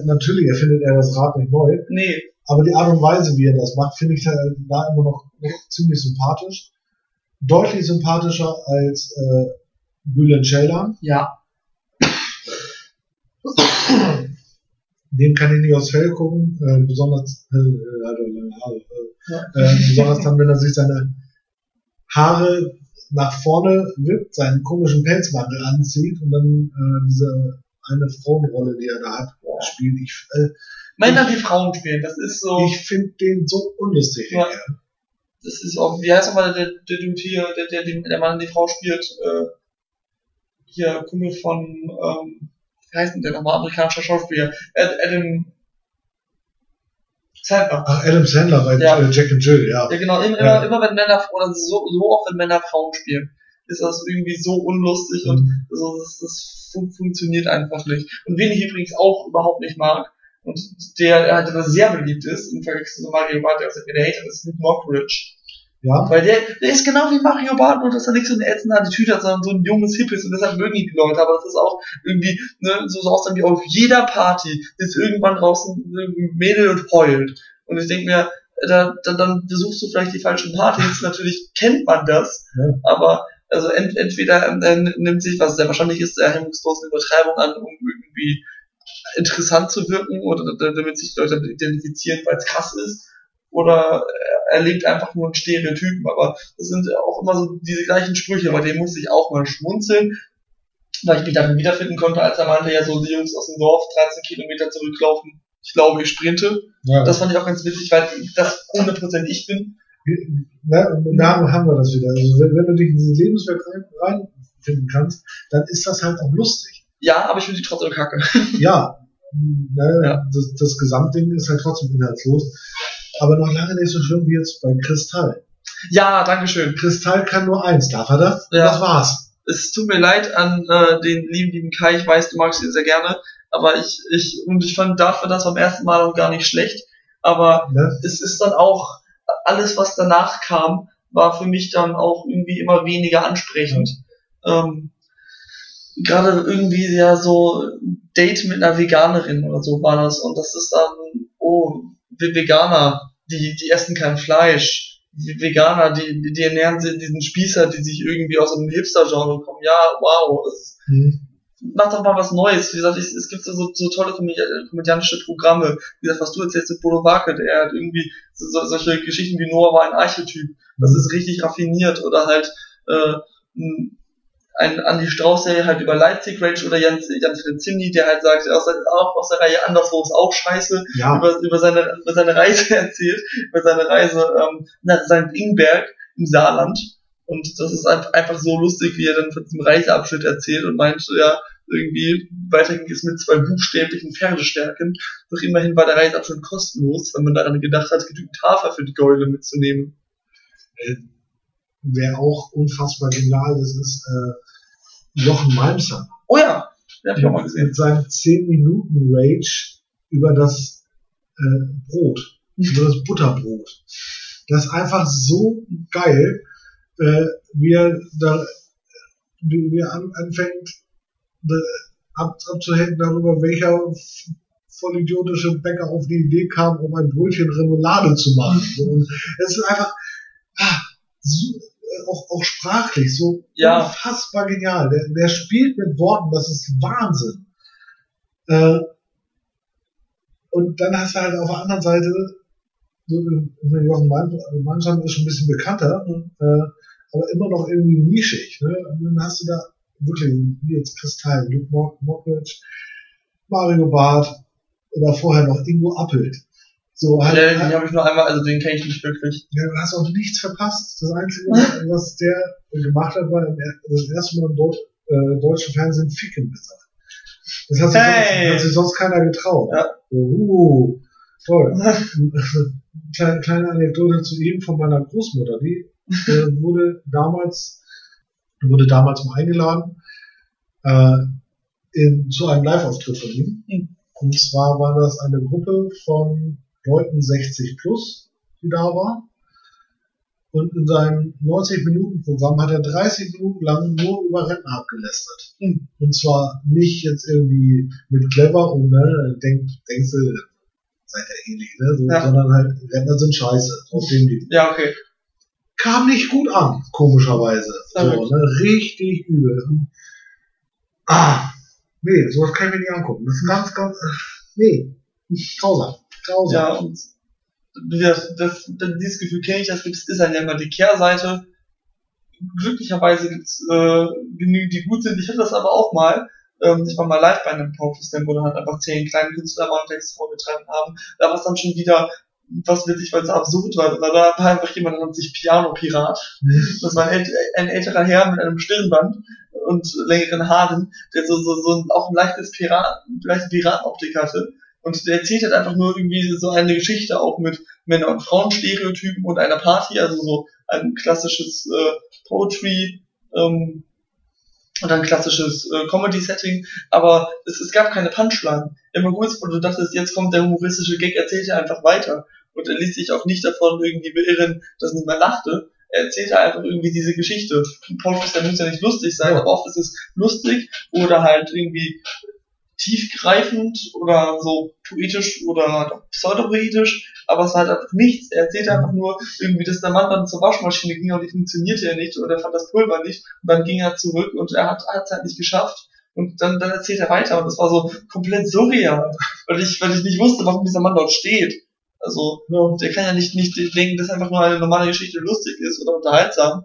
Natürlich erfindet er das Rad nicht neu,
nee,
aber die Art und Weise, wie er das macht, finde ich da, immer noch, noch ziemlich sympathisch. Deutlich sympathischer als äh, Bülent Ceylan.
ja.
Dem kann ich nicht aufs Fell gucken, äh, besonders, äh, er äh,
Ja.
äh, besonders dann, wenn er sich seine Haare nach vorne wippt, seinen komischen Pelzmantel anzieht und dann äh, diese eine Frauenrolle, die er da hat, spielt. Ich, äh,
Männer, die Frauen spielen, das ist so,
ich finde den so unlustig.
Ja.
Kerl.
das ist auch, wie heißt nochmal der, der Dude hier, der, der, der, Mann, die Frau spielt, äh, hier, Kumpel von, ähm, wie heißt denn der nochmal, amerikanischer Schauspieler, Ad- Adam Sandler.
Ach, Adam Sandler bei
Ja.
äh, Jack and Jill, ja.
Ja, genau, immer,
Ja.
immer, immer wenn Männer, oder so, so oft, wenn Männer Frauen spielen, ist das irgendwie so unlustig und
Mhm.
so, das, das fun funktioniert einfach nicht. Und wen ich übrigens auch überhaupt nicht mag, und der halt immer sehr beliebt ist, im Vergleich zu Mario Barth, der auch der Hater ist, Luke Mockridge.
Ja,
Weil der, der ist genau wie Mario Barth, nur dass er nicht so eine ätzende Attitüde hat, sondern so ein junges Hip ist und deshalb mögen ihn die Leute. Aber das ist auch irgendwie, ne, so, so aus dann wie auf jeder Party ist irgendwann draußen ein Mädel und heult. Und ich denke mir, da, da, dann besuchst du vielleicht die falschen Partys. Natürlich kennt man das,
Ja.
aber also ent, entweder ähm, er nimmt sich, was sehr wahrscheinlich ist, der hemmungslosen Übertreibung an, um irgendwie interessant zu wirken oder da- damit sich Leute damit identifizieren, weil es krass ist, oder er lebt einfach nur einen Stereotypen, aber das sind auch immer so diese gleichen Sprüche, bei denen muss ich auch mal schmunzeln, weil ich mich darin wiederfinden konnte, als er meinte, ja, so die Jungs aus dem Dorf 13 Kilometer zurücklaufen, ich glaube, ich sprinte.
ja.
Das fand ich auch ganz witzig, weil das 100% ich bin.
Ne, da haben wir das wieder. Also wenn, wenn du dich in diese Lebenswelt rein, reinfinden kannst, dann ist das halt auch lustig.
Ja, aber ich finde die trotzdem kacke.
Ja, ne,
Ja.
Das, das Gesamtding ist halt trotzdem inhaltslos. Aber noch lange nicht so schlimm wie jetzt bei Kristall.
Ja, Dankeschön.
Kristall kann nur eins, darf er das?
Ja.
Das war's.
Es tut mir leid an äh, den lieben, lieben Kai, ich weiß, du magst ihn sehr gerne, aber ich, ich, und ich fand dafür das beim ersten Mal auch gar nicht schlecht, aber
Ne?
es ist dann auch, alles was danach kam, war für mich dann auch irgendwie immer weniger ansprechend. Ähm, Gerade irgendwie ja so Date mit einer Veganerin oder so war das und das ist dann, oh, Veganer, die, die essen kein Fleisch. Veganer, die, die, ernähren sich diesen Spießer, die sich irgendwie aus einem Hipster-Genre kommen. Ja, wow, das
Hm.
mach doch mal was Neues. Wie gesagt, es gibt so, so, tolle komödi komödiantische Programme. Wie gesagt, was du erzählst mit Bodo Wake, der hat irgendwie so, so, solche Geschichten wie Noah war ein Archetyp. Das ist richtig raffiniert. Oder halt äh, ein- Andy Strauß, der halt über Leipzig Range oder Jens, Jens Zimni, der halt sagt, aus, der- auch aus der Reihe Anderswo ist auch scheiße,
Ja,
über, über, seine, über seine Reise erzählt, über seine Reise ähm, nach St. Ingberg im Saarland. Und das ist einfach, einfach so lustig, wie er dann von diesem Reiseabschnitt erzählt und meint, ja, irgendwie weiter ging es mit zwei buchstäblichen Pferdestärken. Doch immerhin war der Reiseabschnitt kostenlos, weil man daran gedacht hat, genügend Hafer für die Gäule mitzunehmen.
wer auch unfassbar genial ist, ist äh, Jochen Malmser.
Oh ja, den hab ich auch mal gesehen.
Mit seinem 10-Minuten-Rage über das äh, Brot, über das Butterbrot. Das ist einfach so geil, äh, wie er da wie, wie er an, anfängt ab, abzuhängen darüber, welcher vollidiotische Bäcker auf die Idee kam, um ein Brötchen Remoulade zu machen. Und es ist einfach ah, so, auch, auch sprachlich so
Ja.
unfassbar genial. Der, der spielt mit Worten, das ist Wahnsinn. Äh, und dann hast du halt auf der anderen Seite, so, äh, Jochen Mannschaft ist schon ein bisschen bekannter, äh, aber immer noch irgendwie nischig. Ne? Und dann hast du da wirklich, wie jetzt Kristall, Luke Mock- Mockridge, Mario Barth oder vorher noch Ingo Appelt. So, halt,
Den, den habe ich nur einmal, also den kenne ich nicht wirklich.
ja, du hast auch nichts verpasst. Das Einzige, was der gemacht hat, war das erste Mal im Deu äh, deutschen Fernsehen Ficken gesagt. Das hat sich,
Hey!
sonst, hat sich sonst keiner getraut.
Ja.
Uh, toll. kleine, kleine Anekdote zu ihm von meiner Großmutter. Die äh, wurde damals wurde damals mal eingeladen äh, in, zu einem Live-Auftritt von ihm.
Mhm.
Und zwar war das eine Gruppe von Leuten 60 plus, die da war. Und in seinem 90-Minuten-Programm hat er 30 Minuten lang nur über Rentner abgelästert.
Hm.
Und zwar nicht jetzt irgendwie mit clever und ne, denk, denkst du, seid ihr ähnlich, ne? So,
Ja.
sondern halt, Rentner sind scheiße, auf dem.
Ja, okay.
Kam nicht gut an, komischerweise. So, ne? Richtig übel. Ah, nee, sowas kann ich mir nicht angucken. Das ist ganz, ganz, nee, grausam, grausam.
Ja, und das, das, das, dieses Gefühl kenne ich, das gibt es ist dann ja immer die Kehrseite. Glücklicherweise gibt es äh, genügend, die gut sind. Ich hatte das aber auch mal. Ähm, ich war mal live bei einem Popfestival, wo dann halt einfach zehn kleine Künstler mal einen Text vorgetragen haben. Da war es dann schon wieder was witzig, weil es absurd war. Da war einfach jemand, der nennt sich Piano Pirat.
Mhm.
Das war ein, ein älterer Herr mit einem Stirnband und längeren Haaren, der so, so, so ein, auch ein leichtes Pirat, leichte Piratenoptik hatte. Und der erzählt halt einfach nur irgendwie so eine Geschichte auch mit Männer- und Frauenstereotypen und einer Party, also so ein klassisches äh, Poetry ähm, und ein klassisches äh, Comedy-Setting, aber es, es gab keine Punchline. Immer gut, wo du dachtest, jetzt kommt der humoristische Gag, erzählt er einfach weiter. Und er ließ sich auch nicht davon irgendwie beirren, dass niemand lachte. Er erzählte einfach irgendwie diese Geschichte. Poetry muss ja nicht lustig sein,
Ja.
aber oft ist es lustig oder halt irgendwie tiefgreifend oder so poetisch oder pseudopoetisch, aber es halt einfach nichts. Er erzählt einfach nur irgendwie, dass der Mann dann zur Waschmaschine ging und die funktionierte ja nicht oder er fand das Pulver nicht und dann ging er zurück und er hat es halt nicht geschafft und dann, dann erzählt er weiter und das war so komplett surreal, weil ich, weil ich nicht wusste, warum dieser Mann dort steht. Also,
Ja,
der kann ja nicht, nicht denken, dass einfach nur eine normale Geschichte lustig ist oder unterhaltsam.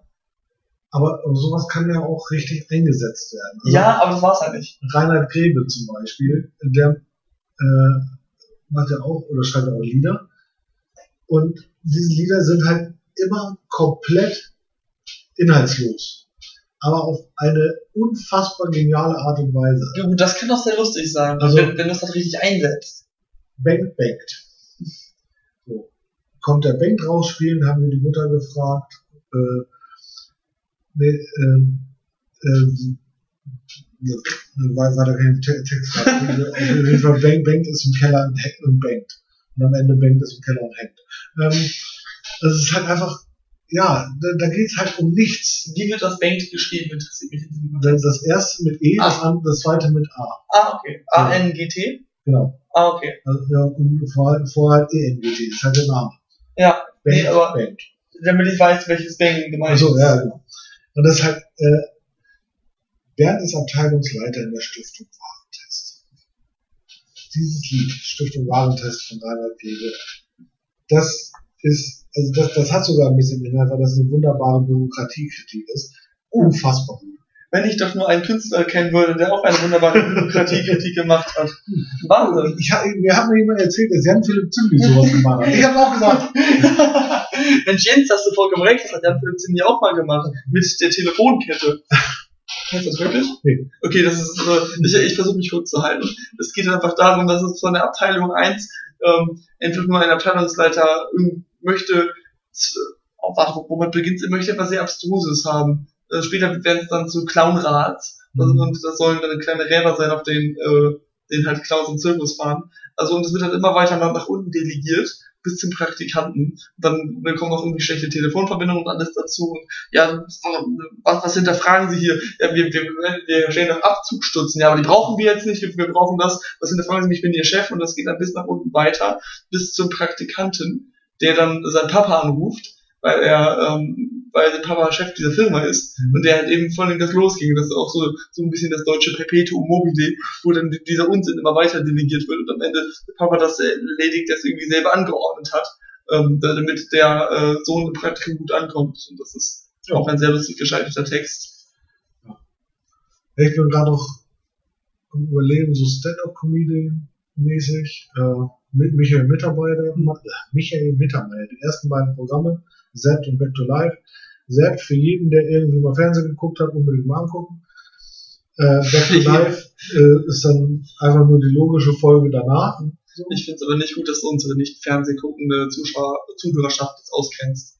Aber sowas kann ja auch richtig eingesetzt werden. Also
Ja, aber das war's halt nicht.
Reinhard Grebe zum Beispiel, der äh, macht ja auch oder schreibt auch Lieder. Und diese Lieder sind halt immer komplett inhaltslos. Aber auf eine unfassbar geniale Art und Weise.
Ja, gut, das kann doch sehr lustig sein,
Also-
wenn, wenn du das halt richtig einsetzt.
Bank bankt. So. Kommt der Bank rausspielen, haben wir die Mutter gefragt. Äh, nee, ähm, ähm, war, war da kein Te- Text. Also, Auf jeden Fall, Bank, Bank ist im Keller und hängt und bankt. Und am Ende Bank ist im Keller und hängt. Ähm, das ist halt einfach, ja, da, da geht es halt um nichts.
Wie wird das Bank geschrieben, interessiert mich
Das, das erste mit E, das,
Ah.
das zweite mit A.
Ah, okay. A-N-G-T?
Genau.
Ah, okay.
Also, ja, und vorher, vorher ENGT, das ist halt der Name.
Ja,
Bank,
Nee, aber-
Bank.
damit ich weiß, welches Bank gemeint
Also,
ist.
ja, genau. Und das halt, äh, Bernd ist Abteilungsleiter in der Stiftung Warentest. Dieses Lied, Stiftung Warentest von Reinhard Grebe, das ist, also das, das hat sogar ein bisschen Inhalt, weil das eine wunderbare Bürokratiekritik ist. Unfassbar gut.
Wenn ich doch nur einen Künstler kennen würde, der auch eine wunderbare Bürokratiekritik gemacht hat. Wahnsinn.
Ich, mir hat mir jemand erzählt, dass Jan Philipp Zimli sowas gemacht hat. Ich habe auch gesagt,
Mensch, Jens, hast du vollkommen recht, das hat Jan Philipp Zimni auch mal gemacht. Mit der Telefonkette. Kennst du das wirklich?
Nee.
Okay, das ist, äh, ich, ich versuche mich kurz zu halten. Es geht einfach darum, dass es von der Abteilung 1 ähm, einfach nur ein Abteilungsleiter ähm, möchte, oh, warte, womit beginnt es? Er möchte etwas sehr Abstruses haben. Äh, später werden es dann zu Clownrads. Also,
Mhm.
und das sollen dann kleine Räder sein, auf denen, äh, denen halt Clowns im Zirkus fahren. Also und es wird dann immer weiter nach, nach unten delegiert bis zum Praktikanten. Dann, dann kommen auch irgendwie schlechte Telefonverbindungen und alles dazu. Und ja, was, was hinterfragen Sie hier? Ja, wir, wir, wir stellen noch Abzugstutzen. Ja, aber die brauchen wir jetzt nicht. Wir, wir brauchen das. Was hinterfragen Sie mich? Ich bin Ihr Chef und das geht dann bis nach unten weiter bis zum Praktikanten, der dann seinen Papa anruft, weil er, ähm, weil der Papa Chef dieser Firma ist
Mhm.
und der halt eben von dem das losging. Das ist auch so, so ein bisschen das deutsche Perpetuum mobile, wo dann dieser Unsinn immer weiter delegiert wird und am Ende der Papa das erledigt, das irgendwie selber angeordnet hat, ähm, damit der äh, Sohn im Praktikum gut ankommt. Und das ist
Ja.
auch ein sehr lustig geschalteter Text.
ich bin gerade noch am überlegen, so Stand-Up-Comedian-mäßig, äh, mit Michael Mitarbeiter, macht- äh, Michael Mitarbeiter, die ersten beiden Programme, Zapped und Back to Life. Zapped für jeden, der irgendwie mal Fernsehen geguckt hat, unbedingt mal angucken. Äh, Back to
Ja.
Life äh, ist dann einfach nur die logische Folge danach. So.
Ich finde es aber nicht gut, dass du unsere nicht Fernseh guckende Zuschauer, Zuhörerschaft jetzt ausgrenzt.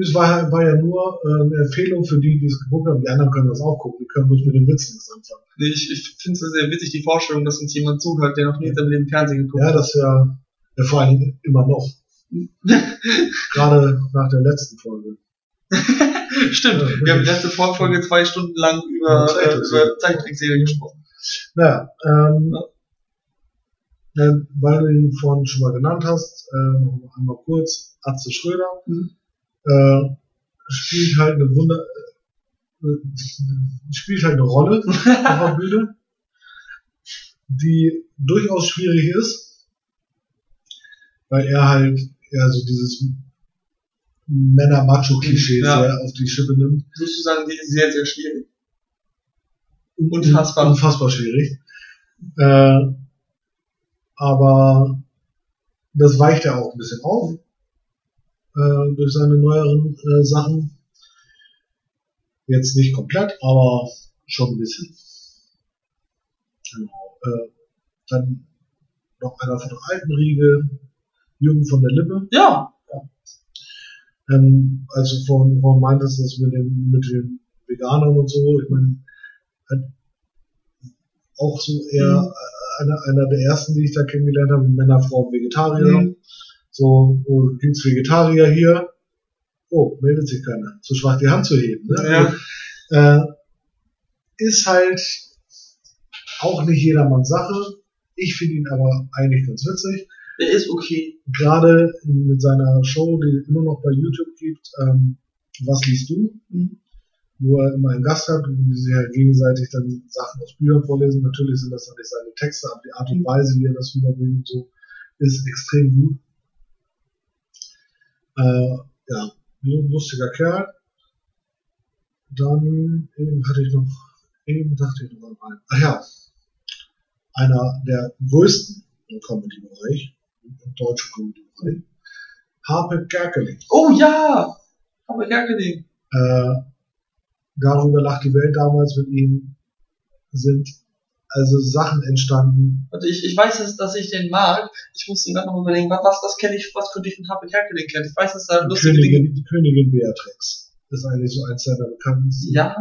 Es war, war ja nur äh, eine Empfehlung für die, die es geguckt haben. Die anderen können das auch gucken. Die können bloß mit den Witzen das anfangen.
Nee, ich, ich finde es sehr witzig, die Vorstellung, dass uns jemand zuhört, der noch nie in seinem Leben Fernsehen geguckt
Ja,
hat.
das ist ja, Ja, vor allen Dingen immer noch. Gerade nach der letzten Folge.
Stimmt,
Ja,
wir haben
wirklich.
letzte Folge zwei Stunden lang über,
Ja,
äh, über Zeichentrickserie gesprochen.
Naja, ähm,
Ja.
äh, weil du ihn vorhin schon mal genannt hast, äh, noch einmal kurz, Atze Schröder
Mhm.
äh, spielt halt eine Wunder, äh, spielt halt eine Rolle auf der Bühne, die durchaus schwierig ist, weil er halt ja so dieses Männer-Macho-Klischee
Ja.
sehr auf die Schippe nimmt.
Würdest du sagen, die ist sehr, sehr schwierig. Unfassbar.
Unfassbar schwierig. Äh, aber das weicht er auch ein bisschen auf äh, durch seine neueren äh, Sachen. Jetzt nicht komplett, aber schon ein bisschen. Genau. Äh, dann noch einer von der alten Riege, Jürgen von der Lippe.
Ja,
Ähm, als du vorhin, vorhin meintest, das mit den, mit den Veganern und so, ich meine, halt auch so eher
Mhm.
einer, einer der ersten, die ich da kennengelernt habe, Männer, Frauen, Vegetarier.
Mhm.
So, oh, gibt's Vegetarier hier? Oh, meldet sich keiner. Zu schwach die Hand zu heben. Ne?
Ja.
Äh, ist halt auch nicht jedermanns Sache. Ich finde ihn aber eigentlich ganz witzig
der ist okay.
gerade mit seiner Show, die es immer noch bei YouTube gibt, ähm, Was liest du?
Mhm.
Wo er immer einen Gast hat und die sich ja gegenseitig dann Sachen aus Büchern vorlesen. Natürlich sind das dann nicht seine Texte, aber die Art und Weise, wie er das rüberbringt, und so, ist extrem gut. Äh, ja, lu- lustiger Kerl. Dann eben hatte ich noch, eben dachte ich noch an einen. Ach ja, einer der größten im Comedy-Bereich, deutschen Comedy-Bereich, Harpe Kerkeling.
Oh ja! Gar gesehen.
Äh, darüber lacht die Welt damals mit ihm, sind also Sachen entstanden.
Also ich, ich weiß es, dass ich den mag. Ich musste gerade noch überlegen, was, was, kenne ich, was könnte ich von Harpe Kerkeling kennen? Ich weiß, dass da
Die
lustige Dinge
Königin, die Königin Beatrix ist eigentlich so eins seiner bekanntesten.
Ja.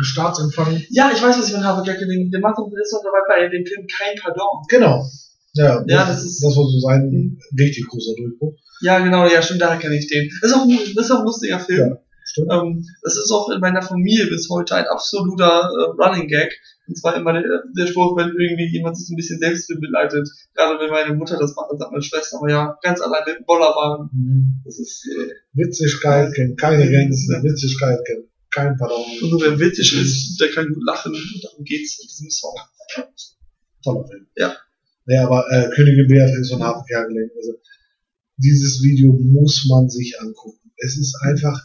Staatsempfang.
Ja, ich weiß, was ich von Harpe Kerkeling, der macht ist doch dabei bei dem Film Kein Pardon.
Genau. Ja,
Ja,
das,
das ist-
das war so sein richtig großer Durchbruch.
Ja, genau, ja, stimmt, daher kenne ich den. Das ist auch, ein- das ist auch ein lustiger Film.
Ja, stimmt.
Ähm, das ist auch in meiner Familie bis heute ein absoluter äh, Running Gag. Und zwar immer der, der Spruch, wenn irgendwie jemand sich so ein bisschen selbst beleidigt. Gerade wenn meine Mutter das macht, dann sagt meine Schwester, aber ja, ganz allein mit dem Bollerwagen.
Mhm.
Das ist, äh,
Witzigkeit kennt keine Grenzen, Witzigkeit kennt kein Pardon.
und nur wer witzig ist, der kann gut lachen. Und darum geht's in diesem Song.
Toller Film.
Ja.
Naja, aber äh, Königin Beatrix von Harpe Kerkeling, also dieses Video muss man sich angucken. Es ist einfach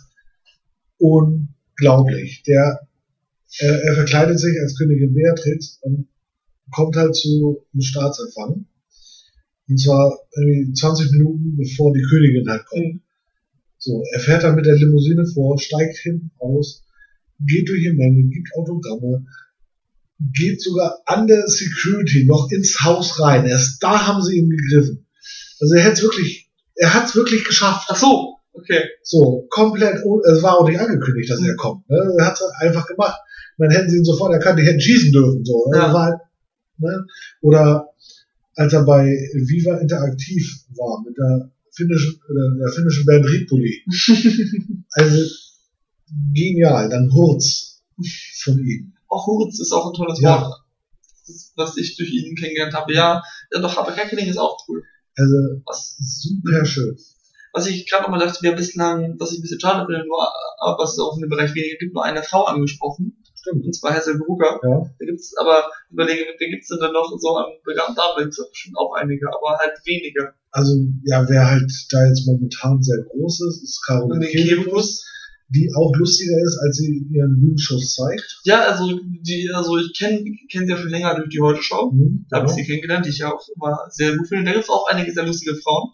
unglaublich. Der, er, er verkleidet sich als Königin Beatrix und kommt halt zu einem Staatsempfang. Und zwar irgendwie 20 Minuten bevor die Königin halt kommt. So, er fährt dann mit der Limousine vor, steigt hinten aus, geht durch die Menge, gibt Autogramme, geht sogar an der Security noch ins Haus rein. Erst da haben sie ihn gegriffen. Also er hätte es wirklich, er hat es wirklich geschafft.
Ach so, okay.
So, komplett, es war auch nicht angekündigt, dass er kommt. Ne? Er hat es einfach gemacht. Dann hätten sie ihn sofort erkannt, die hätten schießen dürfen. So. Ne?
Ja.
War halt, ne? Oder als er bei Viva Interaktiv war mit der finnischen, oder der finnischen Band Ripoli. Also genial. Dann Hurz von ihm.
Auch Huritz ist auch ein tolles
Ja.
Wort. Das ist, was ich durch ihn kennengelernt habe. Ja, ja doch, aber Kerkeling ist auch cool.
Also
Was,
super schön.
was ich gerade nochmal dachte, wir haben bislang, was ich ein bisschen schade finde, nur, aber was es auch in dem Bereich weniger gibt, nur eine Frau angesprochen.
Stimmt.
Und zwar Hazel Brugger.
Ja.
Da gibt's aber, überlege, wer gibt's denn da noch so an bekannten Damen? Da gibt's bestimmt auch einige, aber halt wenige.
Also, ja, wer halt da jetzt momentan sehr groß ist, ist Caroline Kebekus. Die auch lustiger ist, als sie ihren Bühnenshows zeigt.
Ja, also, die, also ich kenne kenn sie ja schon länger durch die Heute-Show.
Mhm,
Da habe ich
genau.
sie kennengelernt, die ich ja auch immer sehr gut finde. Da gibt's auch einige sehr lustige Frauen.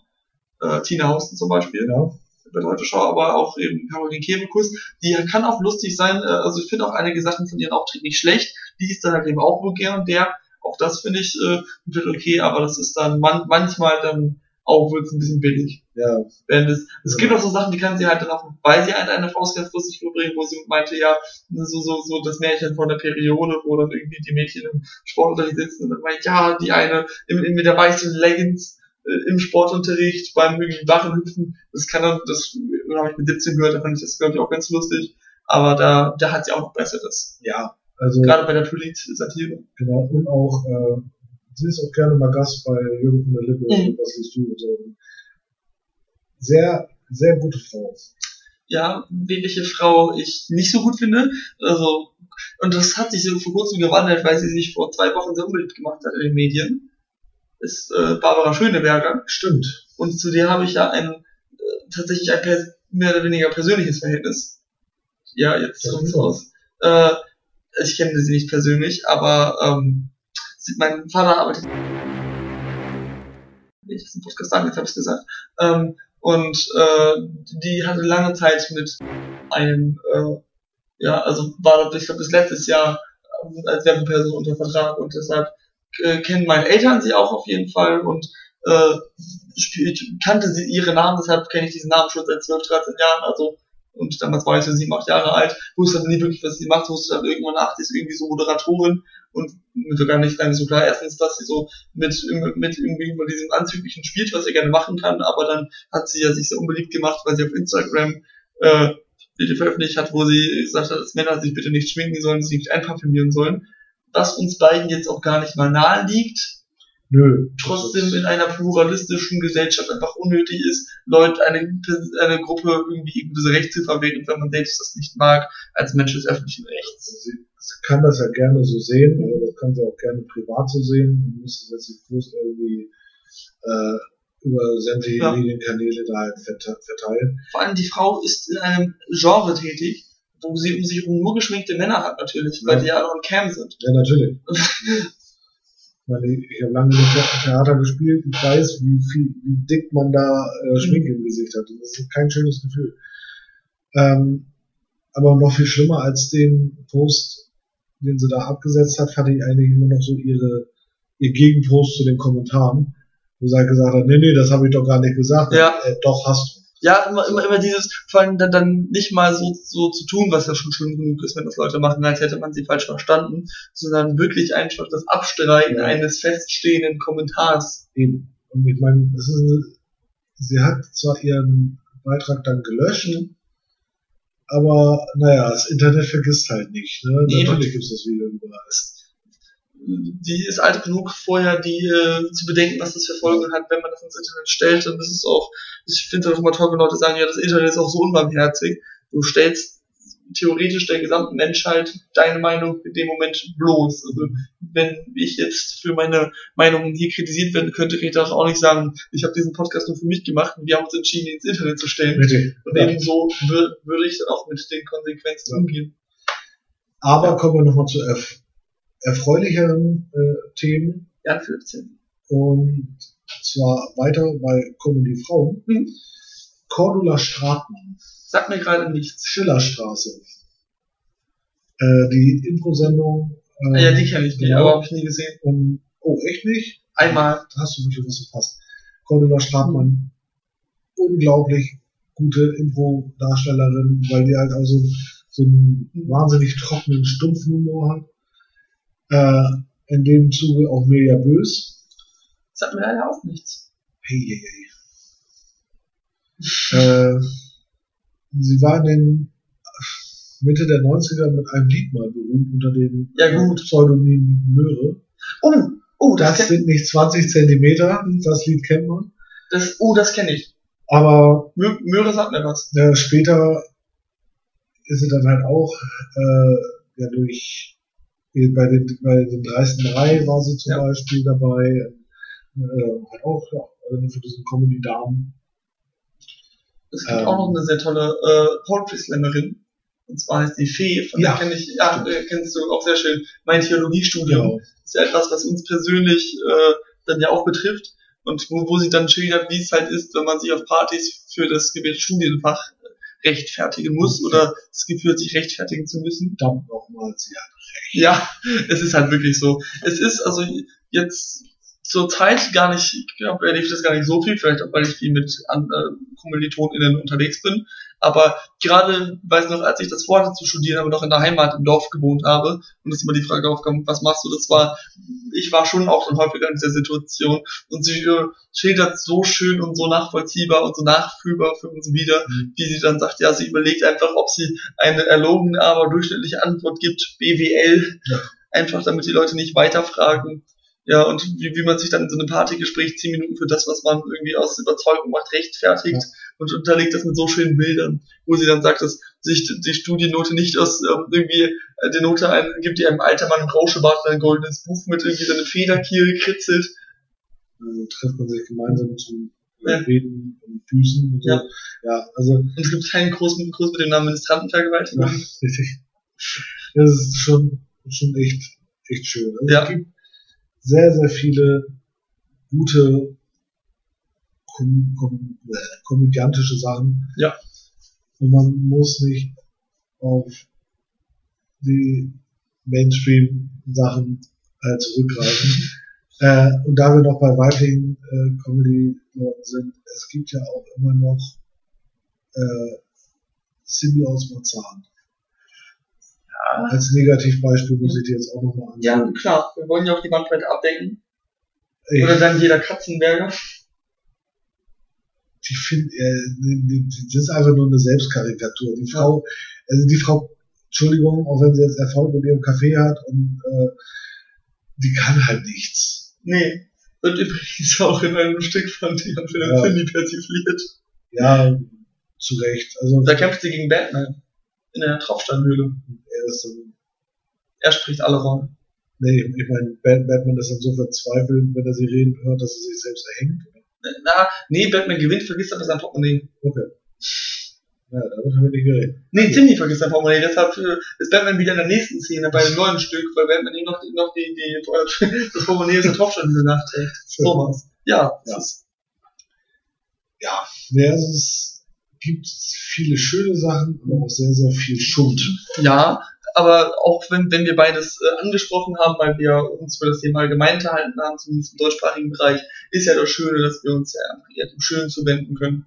Äh, Tina Hausten zum Beispiel.
Ja.
bei der Heute Show, aber auch eben Caroline Kebekus, die kann auch lustig sein, äh, also ich finde auch einige Sachen von ihren Auftritten nicht schlecht, die ist dann halt eben auch vulgär und der, auch das finde ich äh, okay, aber das ist dann man, manchmal dann auch wird es ein bisschen billig.
Ja,
Wenn es, es gibt auch so Sachen, die kann sie halt dann auch, weil sie halt eine Faust ganz lustig überbringen, wo sie meinte, ja, so, so, so das Märchen von der Periode, wo dann irgendwie die Mädchen im Sportunterricht sitzen und dann meint, ja, die eine im, im, mit der weißen Leggings äh, im Sportunterricht beim irgendwie Barrenhüpfen, das kann dann, das habe ich mit 17 gehört, da fand ich das, glaube ich, auch ganz lustig. Aber da, da hat sie auch noch Besseres.
ja. Also,
Gerade bei der Polit-Satire.
genau. Und auch, äh, sie ist auch gerne mal Gast bei Jürgen von der Lippe
Mhm.
was liest du und so. Sehr, sehr gute Frau.
ja, welche Frau ich nicht so gut finde. Also, und das hat sich so vor kurzem gewandelt, weil sie sich vor zwei Wochen sehr unbeliebt gemacht hat in den Medien. Ist äh, Barbara Schöneberger.
Stimmt.
Und zu der habe ich ja ein äh, tatsächlich ein mehr oder weniger persönliches Verhältnis. Ja, jetzt
Ja,
kommt's
ja.
raus. Äh, ich kenne sie nicht persönlich, aber ähm, sie, mein Vater arbeitet. Ich das im Podcast sagen, jetzt habe ich gesagt. Ähm, und äh, die hatte lange Zeit mit einem, äh, ja, also war, ich glaube, bis letztes Jahr äh, als Werbeperson unter Vertrag und deshalb äh, kennen meine Eltern sie auch auf jeden Fall und äh, spielt, kannte sie ihre Namen, deshalb kenne ich diesen Namen schon seit 12, 13 Jahren, also und damals war ich so sieben, acht Jahre alt, wusste aber nie wirklich, was sie macht, wusste dann irgendwann nach, sie ist irgendwie so Moderatorin und mir war gar nicht, gar so klar, erstens, dass sie so mit, mit irgendwie über diesem Anzüglichen spielt, was sie gerne machen kann, aber dann hat sie ja sich sehr unbeliebt gemacht, weil sie auf Instagram äh, Video veröffentlicht hat, wo sie gesagt hat, dass Männer sich bitte nicht schminken sollen, sich nicht einparfümieren sollen, was uns beiden jetzt auch gar nicht mal nahe liegt,
Nö.
trotzdem in einer pluralistischen Gesellschaft einfach unnötig ist, Leute, eine, eine Gruppe irgendwie irgendwie Recht zu verwehren, wenn man selbst das nicht mag, als Mensch des öffentlichen Rechts.
Sie, sie kann das ja gerne so sehen, aber das kann sie auch gerne privat so sehen. Man muss das jetzt bloß irgendwie äh, über sämtliche
Ja.
Medienkanäle da halt verte- verteilen.
Vor allem die Frau ist in einem Genre tätig, wo sie um sich herum nur geschminkte Männer hat natürlich, weil
Ja.
die ja alle on cam sind.
Ja, natürlich. Ich habe lange Theater gespielt und weiß, wie viel, wie dick man da äh, Schminke im Gesicht hat. Und das ist kein schönes Gefühl. Ähm, aber noch viel schlimmer als den Post, den sie da abgesetzt hat, fand ich eigentlich immer noch so ihre, ihr Gegenpost zu den Kommentaren, wo sie halt gesagt hat, nee, nee, das habe ich doch gar nicht gesagt.
Ja.
Äh, doch, hast du.
Ja, immer, immer, immer dieses, vor allem dann, dann nicht mal so, so zu tun, was ja schon schlimm genug ist, wenn das Leute machen, als hätte man sie falsch verstanden, sondern wirklich einfach das Abstreiten
Ja.
eines feststehenden Kommentars.
Eben. Und ich meine, es ist, sie hat zwar ihren Beitrag dann gelöscht, aber naja, das Internet vergisst halt nicht. Ne?
Nee,
Natürlich gibt es das Video überall.
Die ist alt genug, vorher die äh, zu bedenken, was das für Folgen hat, wenn man das ins Internet stellt. Und das ist auch, ich finde es auch immer toll, wenn Leute sagen, ja, das Internet ist auch so unbarmherzig. Du stellst theoretisch der gesamten Menschheit deine Meinung in dem Moment bloß. Also wenn ich jetzt für meine Meinung hier kritisiert werden könnte, kann ich auch nicht sagen, ich habe diesen Podcast nur für mich gemacht und wir haben uns entschieden, ihn ins Internet zu stellen.
Richtig.
Und
Ja.
ebenso wür würde ich dann auch mit den Konsequenzen umgehen.
Aber kommen wir nochmal zu erf erfreulicheren äh, Themen.
Ja, 15.
Und zwar weiter bei Comedy Frauen.
Mhm.
Cordula Stratmann,
Sagt mir gerade nichts.
Schillerstraße. Äh, die Impro-Sendung. Äh,
Ja, die kenne ich nicht,
genau.
aber habe ich nie gesehen.
Und, oh, echt nicht?
Einmal.
Da hast du wirklich was verpasst. Cordula Stratmann, unglaublich gute Impro-Darstellerin, weil die halt auch so, so einen wahnsinnig trockenen, stumpfen Humor hat. Äh, in dem Zuge auch Mirja Bös.
Sagt mir leider auch nichts.
Hey, hey, hey. Äh, sie war in den Mitte der 90er mit einem Lied mal berühmt unter dem
Ja, gut.
Pseudonym Möhre.
Oh, oh, das,
Das sind nicht 20 Zentimeter, das Lied kennt man.
das, oh, das kenne ich.
Aber
Mö Möhre sagt mir was.
äh, später ist sie dann halt auch äh, ja durch äh, bei den bei den dreisten drei war sie zum
Ja.
Beispiel dabei äh, hat auch ja, eine für diesen Comedy Damen
Es gibt
Ähm.
auch noch eine sehr tolle äh, Poetry Slammerin. Und zwar heißt die Fee, von
Ja.
der kenne ich, ja, äh, kennst du auch sehr schön. Mein Theologiestudium.
genau
ist ja etwas, was uns persönlich äh, dann ja auch betrifft und wo, wo sie dann schildert, wie es halt ist, wenn man sich auf Partys für das gewählte Studienfach rechtfertigen muss
Mhm.
oder das Gefühl sich rechtfertigen zu müssen.
verdammt nochmal sie hat
Ja, es ist halt wirklich so. Es ist also jetzt zur Zeit gar nicht, ich glaube, erlebe ich das gar nicht so viel, vielleicht auch, weil ich viel mit äh, KommilitonInnen unterwegs bin. Aber gerade, weiß noch, als ich das vorhatte zu studieren, aber noch in der Heimat im Dorf gewohnt habe und es immer die Frage aufkam, was machst du? Das war, ich war schon auch dann häufiger in dieser Situation und sie äh, schildert so schön und so nachvollziehbar und so nachfühlbar für uns wieder,
Mhm.
wie sie dann sagt, ja, sie überlegt einfach, ob sie eine erlogene, aber durchschnittliche Antwort gibt, BWL,
Ja.
einfach damit die Leute nicht weiterfragen. Ja, und wie, wie man sich dann in so einem Partygespräch zehn Minuten für das, was man irgendwie aus Überzeugung macht, rechtfertigt
Ja.
und unterlegt das mit so schönen Bildern, wo sie dann sagt, dass sich die Studiennote nicht aus ähm, irgendwie äh, die Note ein, gibt, die einem alter Mann im Rauschebart in ein goldenes Buch mit irgendwie so eine Federkiel kritzelt.
Dann trifft man sich gemeinsam zum
Ja.
Reden und Füßen und so.
Ja.
ja also
Und es gibt keinen großen Kurs mit dem Namen Ministrantenvergewaltigung.
Ja, richtig. Das ist schon, schon echt, echt schön. Also
Ja.
Es gibt sehr, sehr viele gute kom kom äh, komödiantische Sachen.
Ja.
Und man muss nicht auf die Mainstream-Sachen äh, zurückgreifen. äh, und da wir noch bei weiblichen äh, Comedy-Leuten sind, es gibt ja auch immer noch äh, Cindy aus Marzahn. Als Negativbeispiel muss ich dir jetzt auch nochmal
Ja,
anschauen.
klar, wir wollen ja auch die Bandbreite abdecken.
Ich,
Oder dann jeder Katzenberger.
die finde, äh, das ist einfach nur eine Selbstkarikatur. Die Frau, also die Frau, Entschuldigung, auch wenn sie jetzt Erfolg mit ihrem Café hat und äh, die kann halt nichts.
Nee. Und übrigens auch in einem Stück von Jan Philipp
Ja.
Finney persifliert.
Ja, zu Recht. Also
Da kämpft sie gegen Batman. In der Tropfsteinhöhle.
Er ist
Er spricht alle Rollen.
nee, ich meine, Bat- Batman ist dann so verzweifelt, wenn er sie reden hört, dass er sich selbst erhängt.
Na, nee, Batman gewinnt, vergisst aber sein Portemonnaie.
Okay. Ja, damit haben wir nicht geredet.
Nee, Timmy vergisst sein Portemonnaie. Deshalb äh, ist Batman wieder in der nächsten Szene bei dem neuen Stück, weil Batman ihm noch, noch die, die, das Portemonnaie aus der Tropfsteinhöhle nachträgt. So was. Ja,
Ja.
ist
Ja, ja es gibt viele schöne Sachen, aber auch sehr, sehr viel Schund.
Ja, aber auch wenn, wenn wir beides äh, angesprochen haben, weil wir uns für das Thema allgemein unterhalten haben, zumindest im deutschsprachigen Bereich, ist ja das Schöne, dass wir uns ja dem Schönen zuwenden können.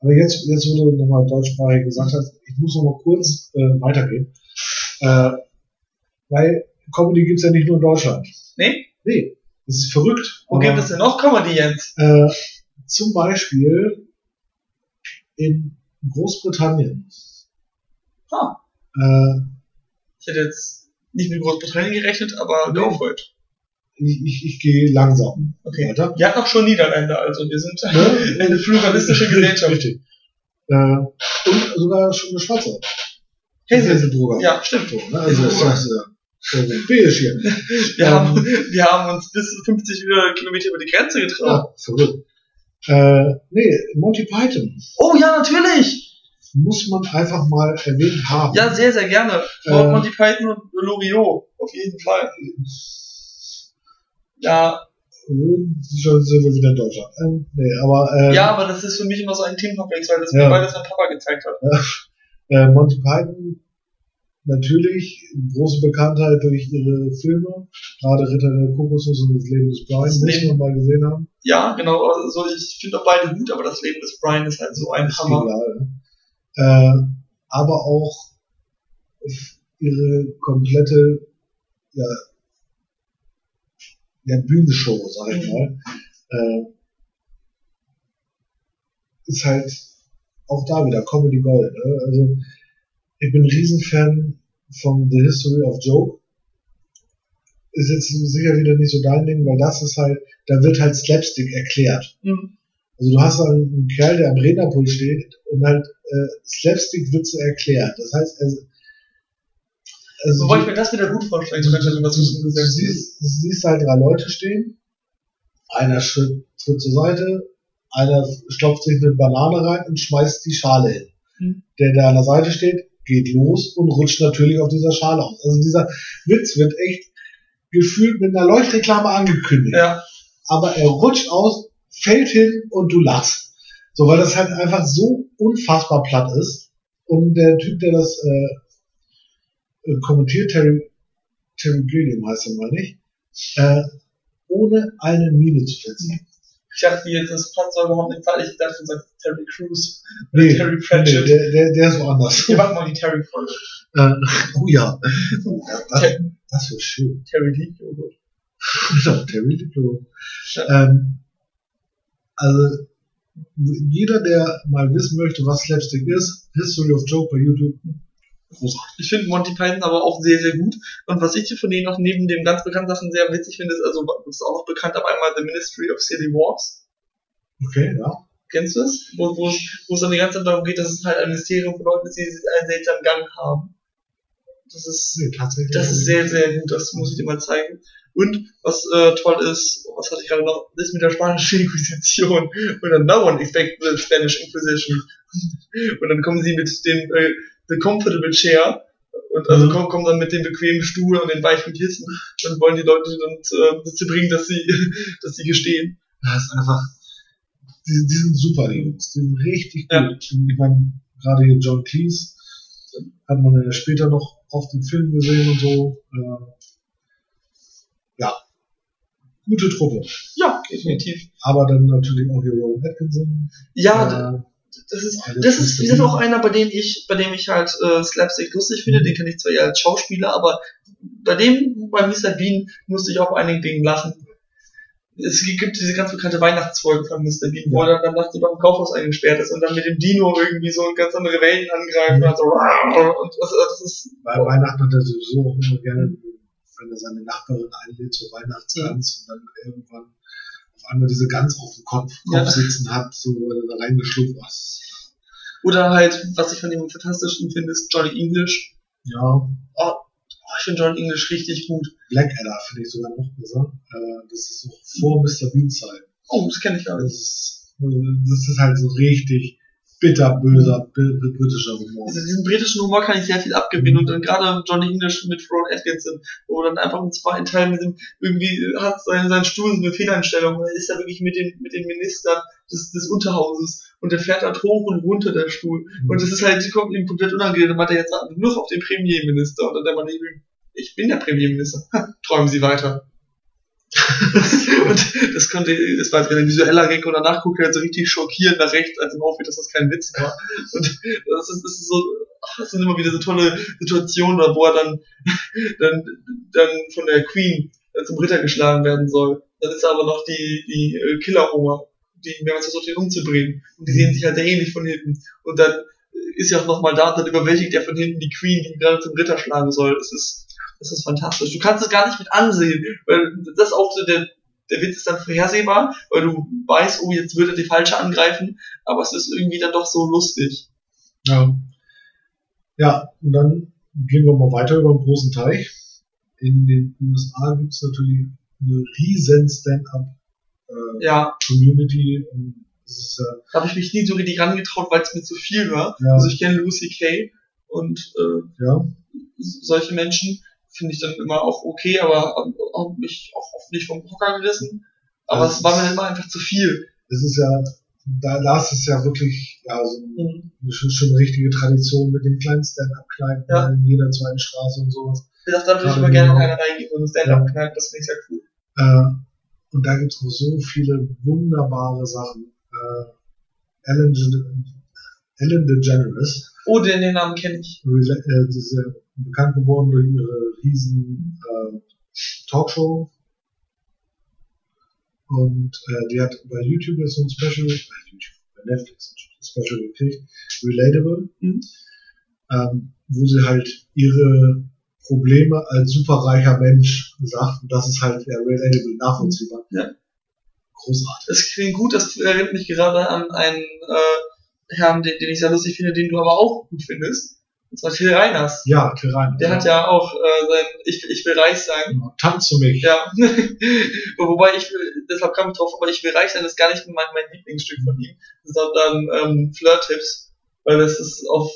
Aber jetzt, jetzt wo du nochmal deutschsprachig gesagt hast, ich muss nochmal kurz äh, weitergehen. Äh, weil Comedy gibt's ja nicht nur in Deutschland.
Nee?
Nee, das ist verrückt.
Wo gibt es denn noch Comedy, Jens?
Äh, zum Beispiel in Großbritannien.
Ah,
Äh,
ich hätte jetzt nicht mit Großbritannien gerechnet, aber go for it.
ich, ich, ich gehe langsam
Okay.
weiter.
Wir hatten auch schon Niederländer, also wir sind
Ne?
eine pluralistische Gesellschaft.
Richtig. Äh, und sogar schon eine Schwarze. Hazelbrugger.
Ja, stimmt.
So, ne? Also das ist ja europäisch hier.
Wir,
Ähm,
haben, wir haben uns bis 50 Kilometer über die Grenze getraut.
Ja, verrückt. Äh, nee, Monty Python
Oh ja, natürlich!
Muss man einfach mal erwähnt haben.
Ja, sehr, sehr gerne.
Äh,
Monty Python und Loriot, auf jeden Fall. Ja,
Äh, Schon sind wir wieder in Deutschland. Ähm, nee, aber äh,
ja, aber das ist für mich immer so ein Themenkomplex, weil das
Ja.
mir beides mein Papa gezeigt hat.
äh, Monty Python natürlich große Bekanntheit durch ihre Filme, gerade Ritter der Kokosnuss und das Leben des Brian,
Das Leben-
man mal gesehen haben.
Ja, genau. Also ich finde auch beide gut, aber das Leben des Brian ist halt so ein
Ist
Hammer.
egal. Äh, aber auch ihre komplette ja, ja, Bühnenshow, sag ich
Mhm.
mal, äh, ist halt auch da wieder Comedy Gold. Ne? Also ich bin ein Riesenfan von The History of Joke. Ist jetzt sicher wieder nicht so dein Ding, weil das ist halt, da wird halt Slapstick erklärt.
Mhm.
Also du hast einen Kerl, der am Rednerpult steht und halt äh, Slapstick-Witze erklärt. Das heißt, er, also
Wobei
du,
ich mir das wieder gut vorstellen könnte, wenn das so
du,
umgesetzt ist.
siehst, du siehst halt drei Leute stehen, einer schritt, tritt zur Seite, einer stopft sich eine Banane rein und schmeißt die Schale hin.
Hm.
Der, der an der Seite steht, geht los und rutscht natürlich auf dieser Schale aus. Also dieser Witz wird echt gefühlt mit einer Leuchtreklame angekündigt
Ja,
aber er rutscht aus, fällt hin und du lachst. So, weil das halt einfach so unfassbar platt ist. Und der Typ, der das äh, äh, kommentiert, Terry, Terry Gilliam heißt er, meine ich, äh, ohne eine Miene zu verziehen.
Ich dachte, jetzt das passt überhaupt nicht weil Ich dachte, du sagst Terry Crews.
Nee,
Terry
nee
Pratchett.
der, der, der ist woanders.
Wir machen mal die Terry Folge.
Äh, oh ja. Das, das wird schön.
Terry Lee, oh gut.
Ja, Terry Diplo.
Ja.
Ähm, also, jeder, der mal wissen möchte, was Slapstick ist, History of Joke bei YouTube, großartig.
Ich finde Monty Python aber auch sehr, sehr gut. Und was ich von denen noch neben dem ganz bekannten Sachen sehr witzig finde, ist, also, das ist auch noch bekannt, aber einmal The Ministry of Silly Wars.
Okay, ja.
Kennst du es? Wo, wo, wo es dann die ganze Zeit darum geht, dass es halt ein Mysterium von Leuten ist, die einen seltsamen Gang haben. Das ist,
Nee, tatsächlich.
das ist sehr, sehr gut, das muss ich dir mal zeigen. Und was äh, toll ist, was hatte ich gerade noch, ist mit der spanischen Inquisition. Und dann no one expect the Spanish Inquisition. Und dann kommen sie mit dem äh, The Comfortable Chair und also
Mhm.
kommen, kommen dann mit dem bequemen Stuhl und den weichen Kissen und wollen die Leute dann äh, dazu bringen, dass sie, dass sie gestehen.
Das ist einfach, die, die sind super, die Jungs. Die sind richtig gut.
Ja.
Ich meine, gerade hier John Cleese hat man ja später noch oft im Film gesehen und so. Äh, ja, gute Truppe.
Ja, definitiv.
Aber dann natürlich auch hier Rowan Atkinson.
Ja,
äh,
das ist, das ist, wie auch einer, bei dem ich, bei dem ich halt äh, Slapstick lustig finde, den kenne ich zwar eher als Schauspieler, aber bei dem, bei Mr. Bean, musste ich auch einigen Dingen lachen. Es gibt diese ganz bekannte Weihnachtsfolge von Mr. Bean, wo
Ja.
er dann nachts über dem Kaufhaus eingesperrt ist und dann mit dem Dino irgendwie so ganz andere Welten angreift
Mhm.
und, so, und das, das ist
Bei Weihnachten hat er sowieso auch immer gerne, wenn er seine Nachbarin einlädt zur Weihnachtsgans und dann irgendwann auf einmal diese Gans auf dem Kopf,
Ja.
Kopf sitzen hat, so weil er da reingeschlupft was.
oder halt, was ich von ihm am fantastischsten finde, ist Johnny English.
Ja,
Oh, ich finde Johnny English richtig gut.
Blackadder finde ich sogar noch besser. Äh, das ist so vor Mr. Bean Zeit.
Oh, das kenne ich gar
Das
nicht.
ist, das ist halt so richtig bitterböser br- br- britischer Humor.
Also diesen britischen Humor kann ich sehr viel abgewinnen und dann gerade Johnny English mit Ron Atkinson, wo dann einfach im zweiten Teil mit dem, irgendwie hat sein, sein Stuhl so eine Fehleinstellung und er ist da wirklich mit den, mit den Ministern des, des Unterhauses und der fährt halt hoch und runter der Stuhl und das ist halt, kommt ihm komplett unangenehm, dann hat er jetzt nur auf den Premierminister und dann der Mann neben ihm, ich bin der Premierminister, träumen Sie weiter. und das konnte, das war jetzt ein visueller Gag und danach guckt er halt so richtig schockierend nach rechts, als ihm auffällt, dass das kein Witz war. Und das ist, das ist so, das sind immer wieder so tolle Situationen, wo er dann, dann, dann von der Queen äh, zum Ritter geschlagen werden soll. Dann ist aber noch die, die äh, Killer-Oma, die mehrmals versucht, ihn umzubringen. Und die sehen sich halt sehr ähnlich von hinten. Und dann ist ja auch nochmal da, und dann überwältigt er von hinten die Queen, die ihn gerade zum Ritter schlagen soll. Das ist, das ist fantastisch. Du kannst es gar nicht mit ansehen, weil das ist auch so der, der Witz ist dann vorhersehbar, weil du weißt, oh, jetzt wird er die falsche angreifen, aber es ist irgendwie dann doch so lustig.
Ja. ja, und dann gehen wir mal weiter über den großen Teich. In den USA gibt es natürlich eine riesen Stand-up-Community.
Ja,
und das ist, äh,
da habe ich mich nie so richtig rangetraut, weil es mir zu viel war.
ja,
Also ich kenne Lucy Kay und äh,
ja,
solche Menschen finde ich dann immer auch okay, aber haben mich auch oft nicht vom Hocker gerissen. Aber es war mir immer einfach zu viel.
es ist ja, da, da ist es ja wirklich ja, so
Mhm.
eine, schon, schon eine richtige Tradition mit den kleinen Stand-up-Kneipen
Ja.
in jeder zweiten Straße und sowas.
Wie gesagt, da würde ich immer gerne in
genau.
eine reingehen und Stand-up knallen, das finde ich sehr cool.
Äh, und da gibt es noch so viele wunderbare Sachen. Äh, Ellen, Ellen DeGeneres,
Oh, den, den Namen kenne ich.
rela- äh, ja bekannt geworden durch ihre riesen äh, Talkshow. Und äh, die hat bei YouTube jetzt so ein Special, bei YouTube, bei Netflix ein Special gekriegt, Relatable,
Mhm.
ähm, wo sie halt ihre Probleme als superreicher Mensch sagt. Und das ist halt ja, relatable, nachvollziehbar.
Ja.
Großartig.
Das klingt gut, das erinnert mich gerade an einen äh, Herrn, den, den ich sehr lustig finde, den du aber auch gut findest. Und zwar Till Reiners.
Ja, Tyrann.
Der hat ja auch äh, sein Ich, ich will reich sein.
Tanz für mich.
Ja. Wobei ich will, deshalb kam ich drauf, aber ich will reich sein ist gar nicht mein, mein Lieblingsstück von ihm, sondern ähm, Flirt-Tipps. Weil das ist auf,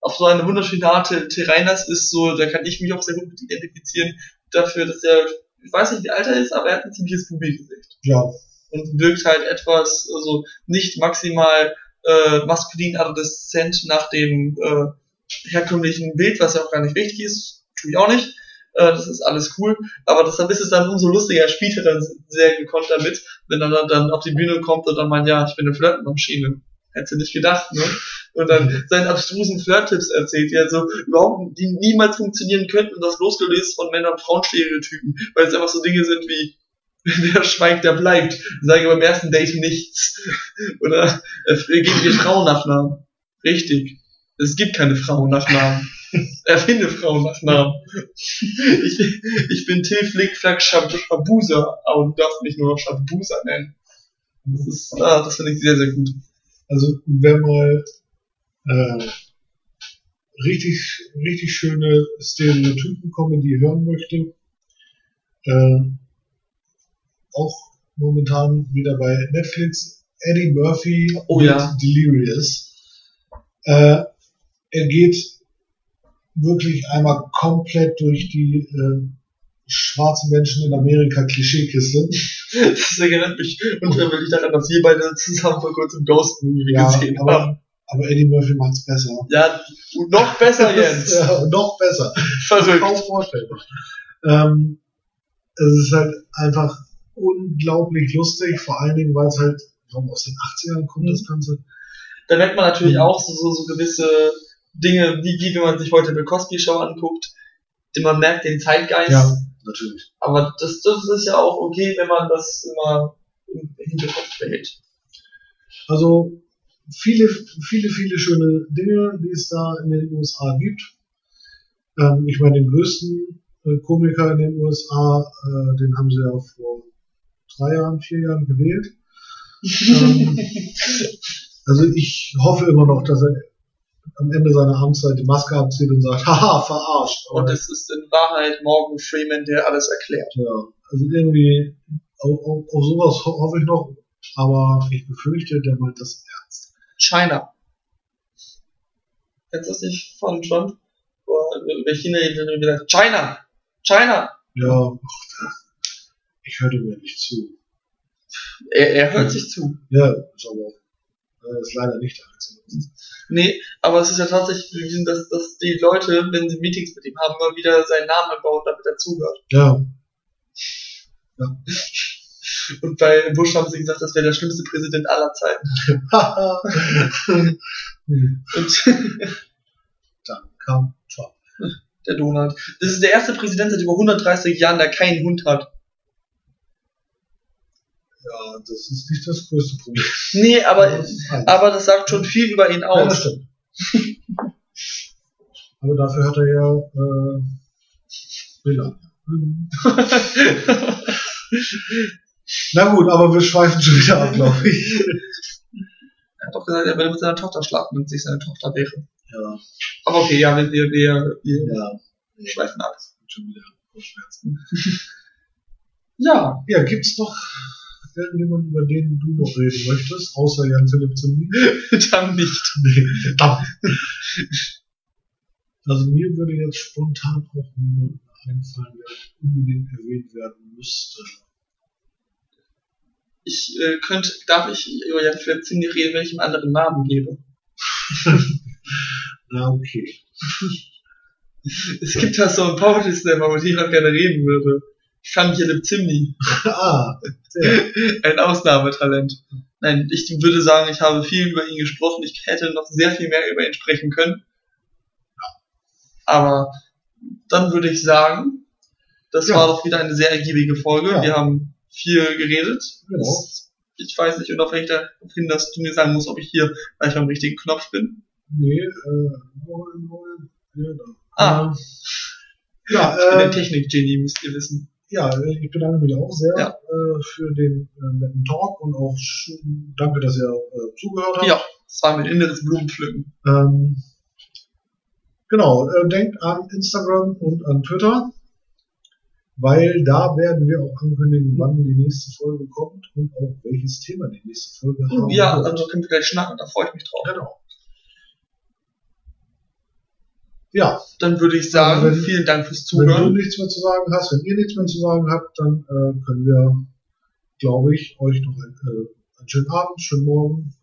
auf so eine wunderschöne Art, Till Till Reiners ist so, da kann ich mich auch sehr gut mit identifizieren, dafür, dass er, ich weiß nicht, wie alt er ist, aber er hat ein ziemliches Bubi-Gesicht.
Ja,
und wirkt halt etwas, also nicht maximal äh, maskulin adoleszent nach dem äh, herkömmlichen Bild, was ja auch gar nicht richtig ist, tue ich auch nicht. äh, das ist alles cool, aber deshalb ist es dann umso lustiger, er spielt halt dann sehr gekonnt damit, wenn er dann, dann auf die Bühne kommt und dann meint, ja, ich bin eine Flirtmaschine. Hättest du nicht gedacht, ne? Und dann seinen abstrusen Flirt-Tipps erzählt, die halt so überhaupt, die niemals funktionieren könnten und das losgelöst von Männer- und Frauenstereotypen, weil es einfach so Dinge sind wie, wer schweigt, der bleibt. Sage beim ersten Date nichts. Oder äh, geben wir Frauennachnamen. Richtig. Es gibt keine Frauennachnamen. Erfinde Frauennachnamen. Ich, ich bin Till Flickflack Schabusa, aber du darfst mich nur noch Schabusa nennen. Das ist, ah, das finde ich sehr, sehr gut.
Also wer mal äh, richtig, richtig schöne Stereotypen-Comedy hören möchte, äh, auch momentan wieder bei Netflix, Eddie Murphy
Oh
mit
ja.
Delirious. Äh, er geht wirklich einmal komplett durch die äh, schwarzen Menschen in Amerika Klischeekiste.
Das erinnert mich unfreiwillig daran, dass wir beide zusammen vor kurzem Ghost Movie
Ja,
gesehen haben.
aber, aber Eddie Murphy macht's besser.
Ja, und noch besser, Jens.
ja, noch besser.
Verrückt.
kaum vorstellbar. Ähm, es ist halt einfach unglaublich lustig, vor allen Dingen, weil es halt glaube, aus den 80ern kommt,
Mhm.
das Ganze.
Da merkt man natürlich
Mhm.
auch so, so, so gewisse Dinge, wie, wie wenn man sich heute eine Cosby Show anguckt, die man merkt den Zeitgeist.
Ja, natürlich.
Aber das, das ist ja auch okay, wenn man das immer im Hinterkopf behält.
Also viele, viele, viele schöne Dinge, die es da in den USA gibt. Ähm, ich meine, den größten äh, Komiker in den USA, äh, den haben sie ja vor drei Jahren, vier Jahren gewählt. Ähm, also ich hoffe immer noch, dass er am Ende seiner Amtszeit die Maske abzieht und sagt, haha, verarscht.
Und es ist in Wahrheit Morgan Freeman, der alles erklärt.
ja, also irgendwie, auf, auf, auf sowas ho hoffe ich noch, aber ich befürchte, der meint das ernst.
China. Kennst du das nicht von Trump? Er über China gesagt, China! China!
Ja, ich höre mir nicht zu.
Er, er hört sich zu.
Ja, ist aber auch, äh, ist leider nicht der einzige.
Nee, aber es ist ja tatsächlich bewiesen, dass, dass die Leute, wenn sie Meetings mit ihm haben, immer wieder seinen Namen einbauen, damit er zuhört.
Ja,
Und bei Bush haben sie gesagt, das wäre der schlimmste Präsident aller Zeiten. Und
dann kam Trump.
der Donald. Das ist der erste Präsident seit über 130 Jahren, der keinen Hund hat.
Ja, das ist nicht das größte Problem.
Nee, aber,
Das eins.
aber das sagt schon viel über ihn
ja, das
aus.
stimmt. Aber dafür hat er ja äh. Hm. Na gut, aber wir schweifen schon wieder ab, glaube ich.
er hat doch gesagt, er will mit seiner Tochter schlafen, wenn sich seine Tochter wäre.
Ja,
Aber okay, ja, wir, wir, wir, wir
ja,
schweifen ab.
schon wieder Kopfschmerzen.
Ja,
Ja, gibt's noch irgendjemand, über den du noch reden möchtest, außer Jan Philipp Zimni?
dann nicht.
Nee, verdammt. Also mir würde jetzt spontan auch niemand einfallen, der unbedingt erwähnt werden müsste.
Ich äh, könnte, darf ich über Jan Philipp ziemlich reden, wenn ich ihm einen anderen Namen gebe?
Na, okay.
Es gibt da so ein Poetry-Slammer, über den ich noch gerne reden würde. Philipp Zimni.
ah, sehr.
Ein Ausnahmetalent. Nein, ich würde sagen, ich habe viel über ihn gesprochen. Ich hätte noch sehr viel mehr über ihn sprechen können. Aber dann würde ich sagen, das
Ja.
war doch wieder eine sehr ergiebige Folge.
Ja.
Wir haben viel geredet.
Genau.
Es- Ich weiß nicht, und auf hin, dass du mir sagen musst, ob ich hier gleich am richtigen Knopf bin.
Nee, äh, neu, neu, ja, da.
Ah.
Äh, ja,
Ich bin
äh,
ein Technik-Genie, müsst ihr wissen.
Ja, ich bedanke mich auch sehr
Ja.
äh, für den äh, netten Talk und auch danke, dass ihr äh, zugehört habt.
Ja, es war mein inneres Blumenpflücken.
Ähm, genau, äh, denkt an Instagram und an Twitter, weil da werden wir auch ankündigen, wann die nächste Folge kommt und auch welches Thema die nächste Folge haben
Ja,
wird.
also können wir gleich schnacken, da freue ich mich drauf.
Genau. Ja,
Dann würde ich sagen,
Also wenn-
vielen Dank fürs
wenn du
Zuhören.
nichts mehr zu sagen hast, wenn ihr nichts mehr zu sagen habt, dann äh, können wir, glaube ich, euch noch ein, äh, einen schönen Abend, schönen Morgen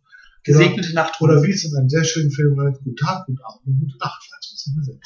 Gesegnete Nacht.
oder wie es in einem sehr schönen Film heißt, guten Tag, guten Abend und gute Nacht, falls wir es nicht mehr sehen.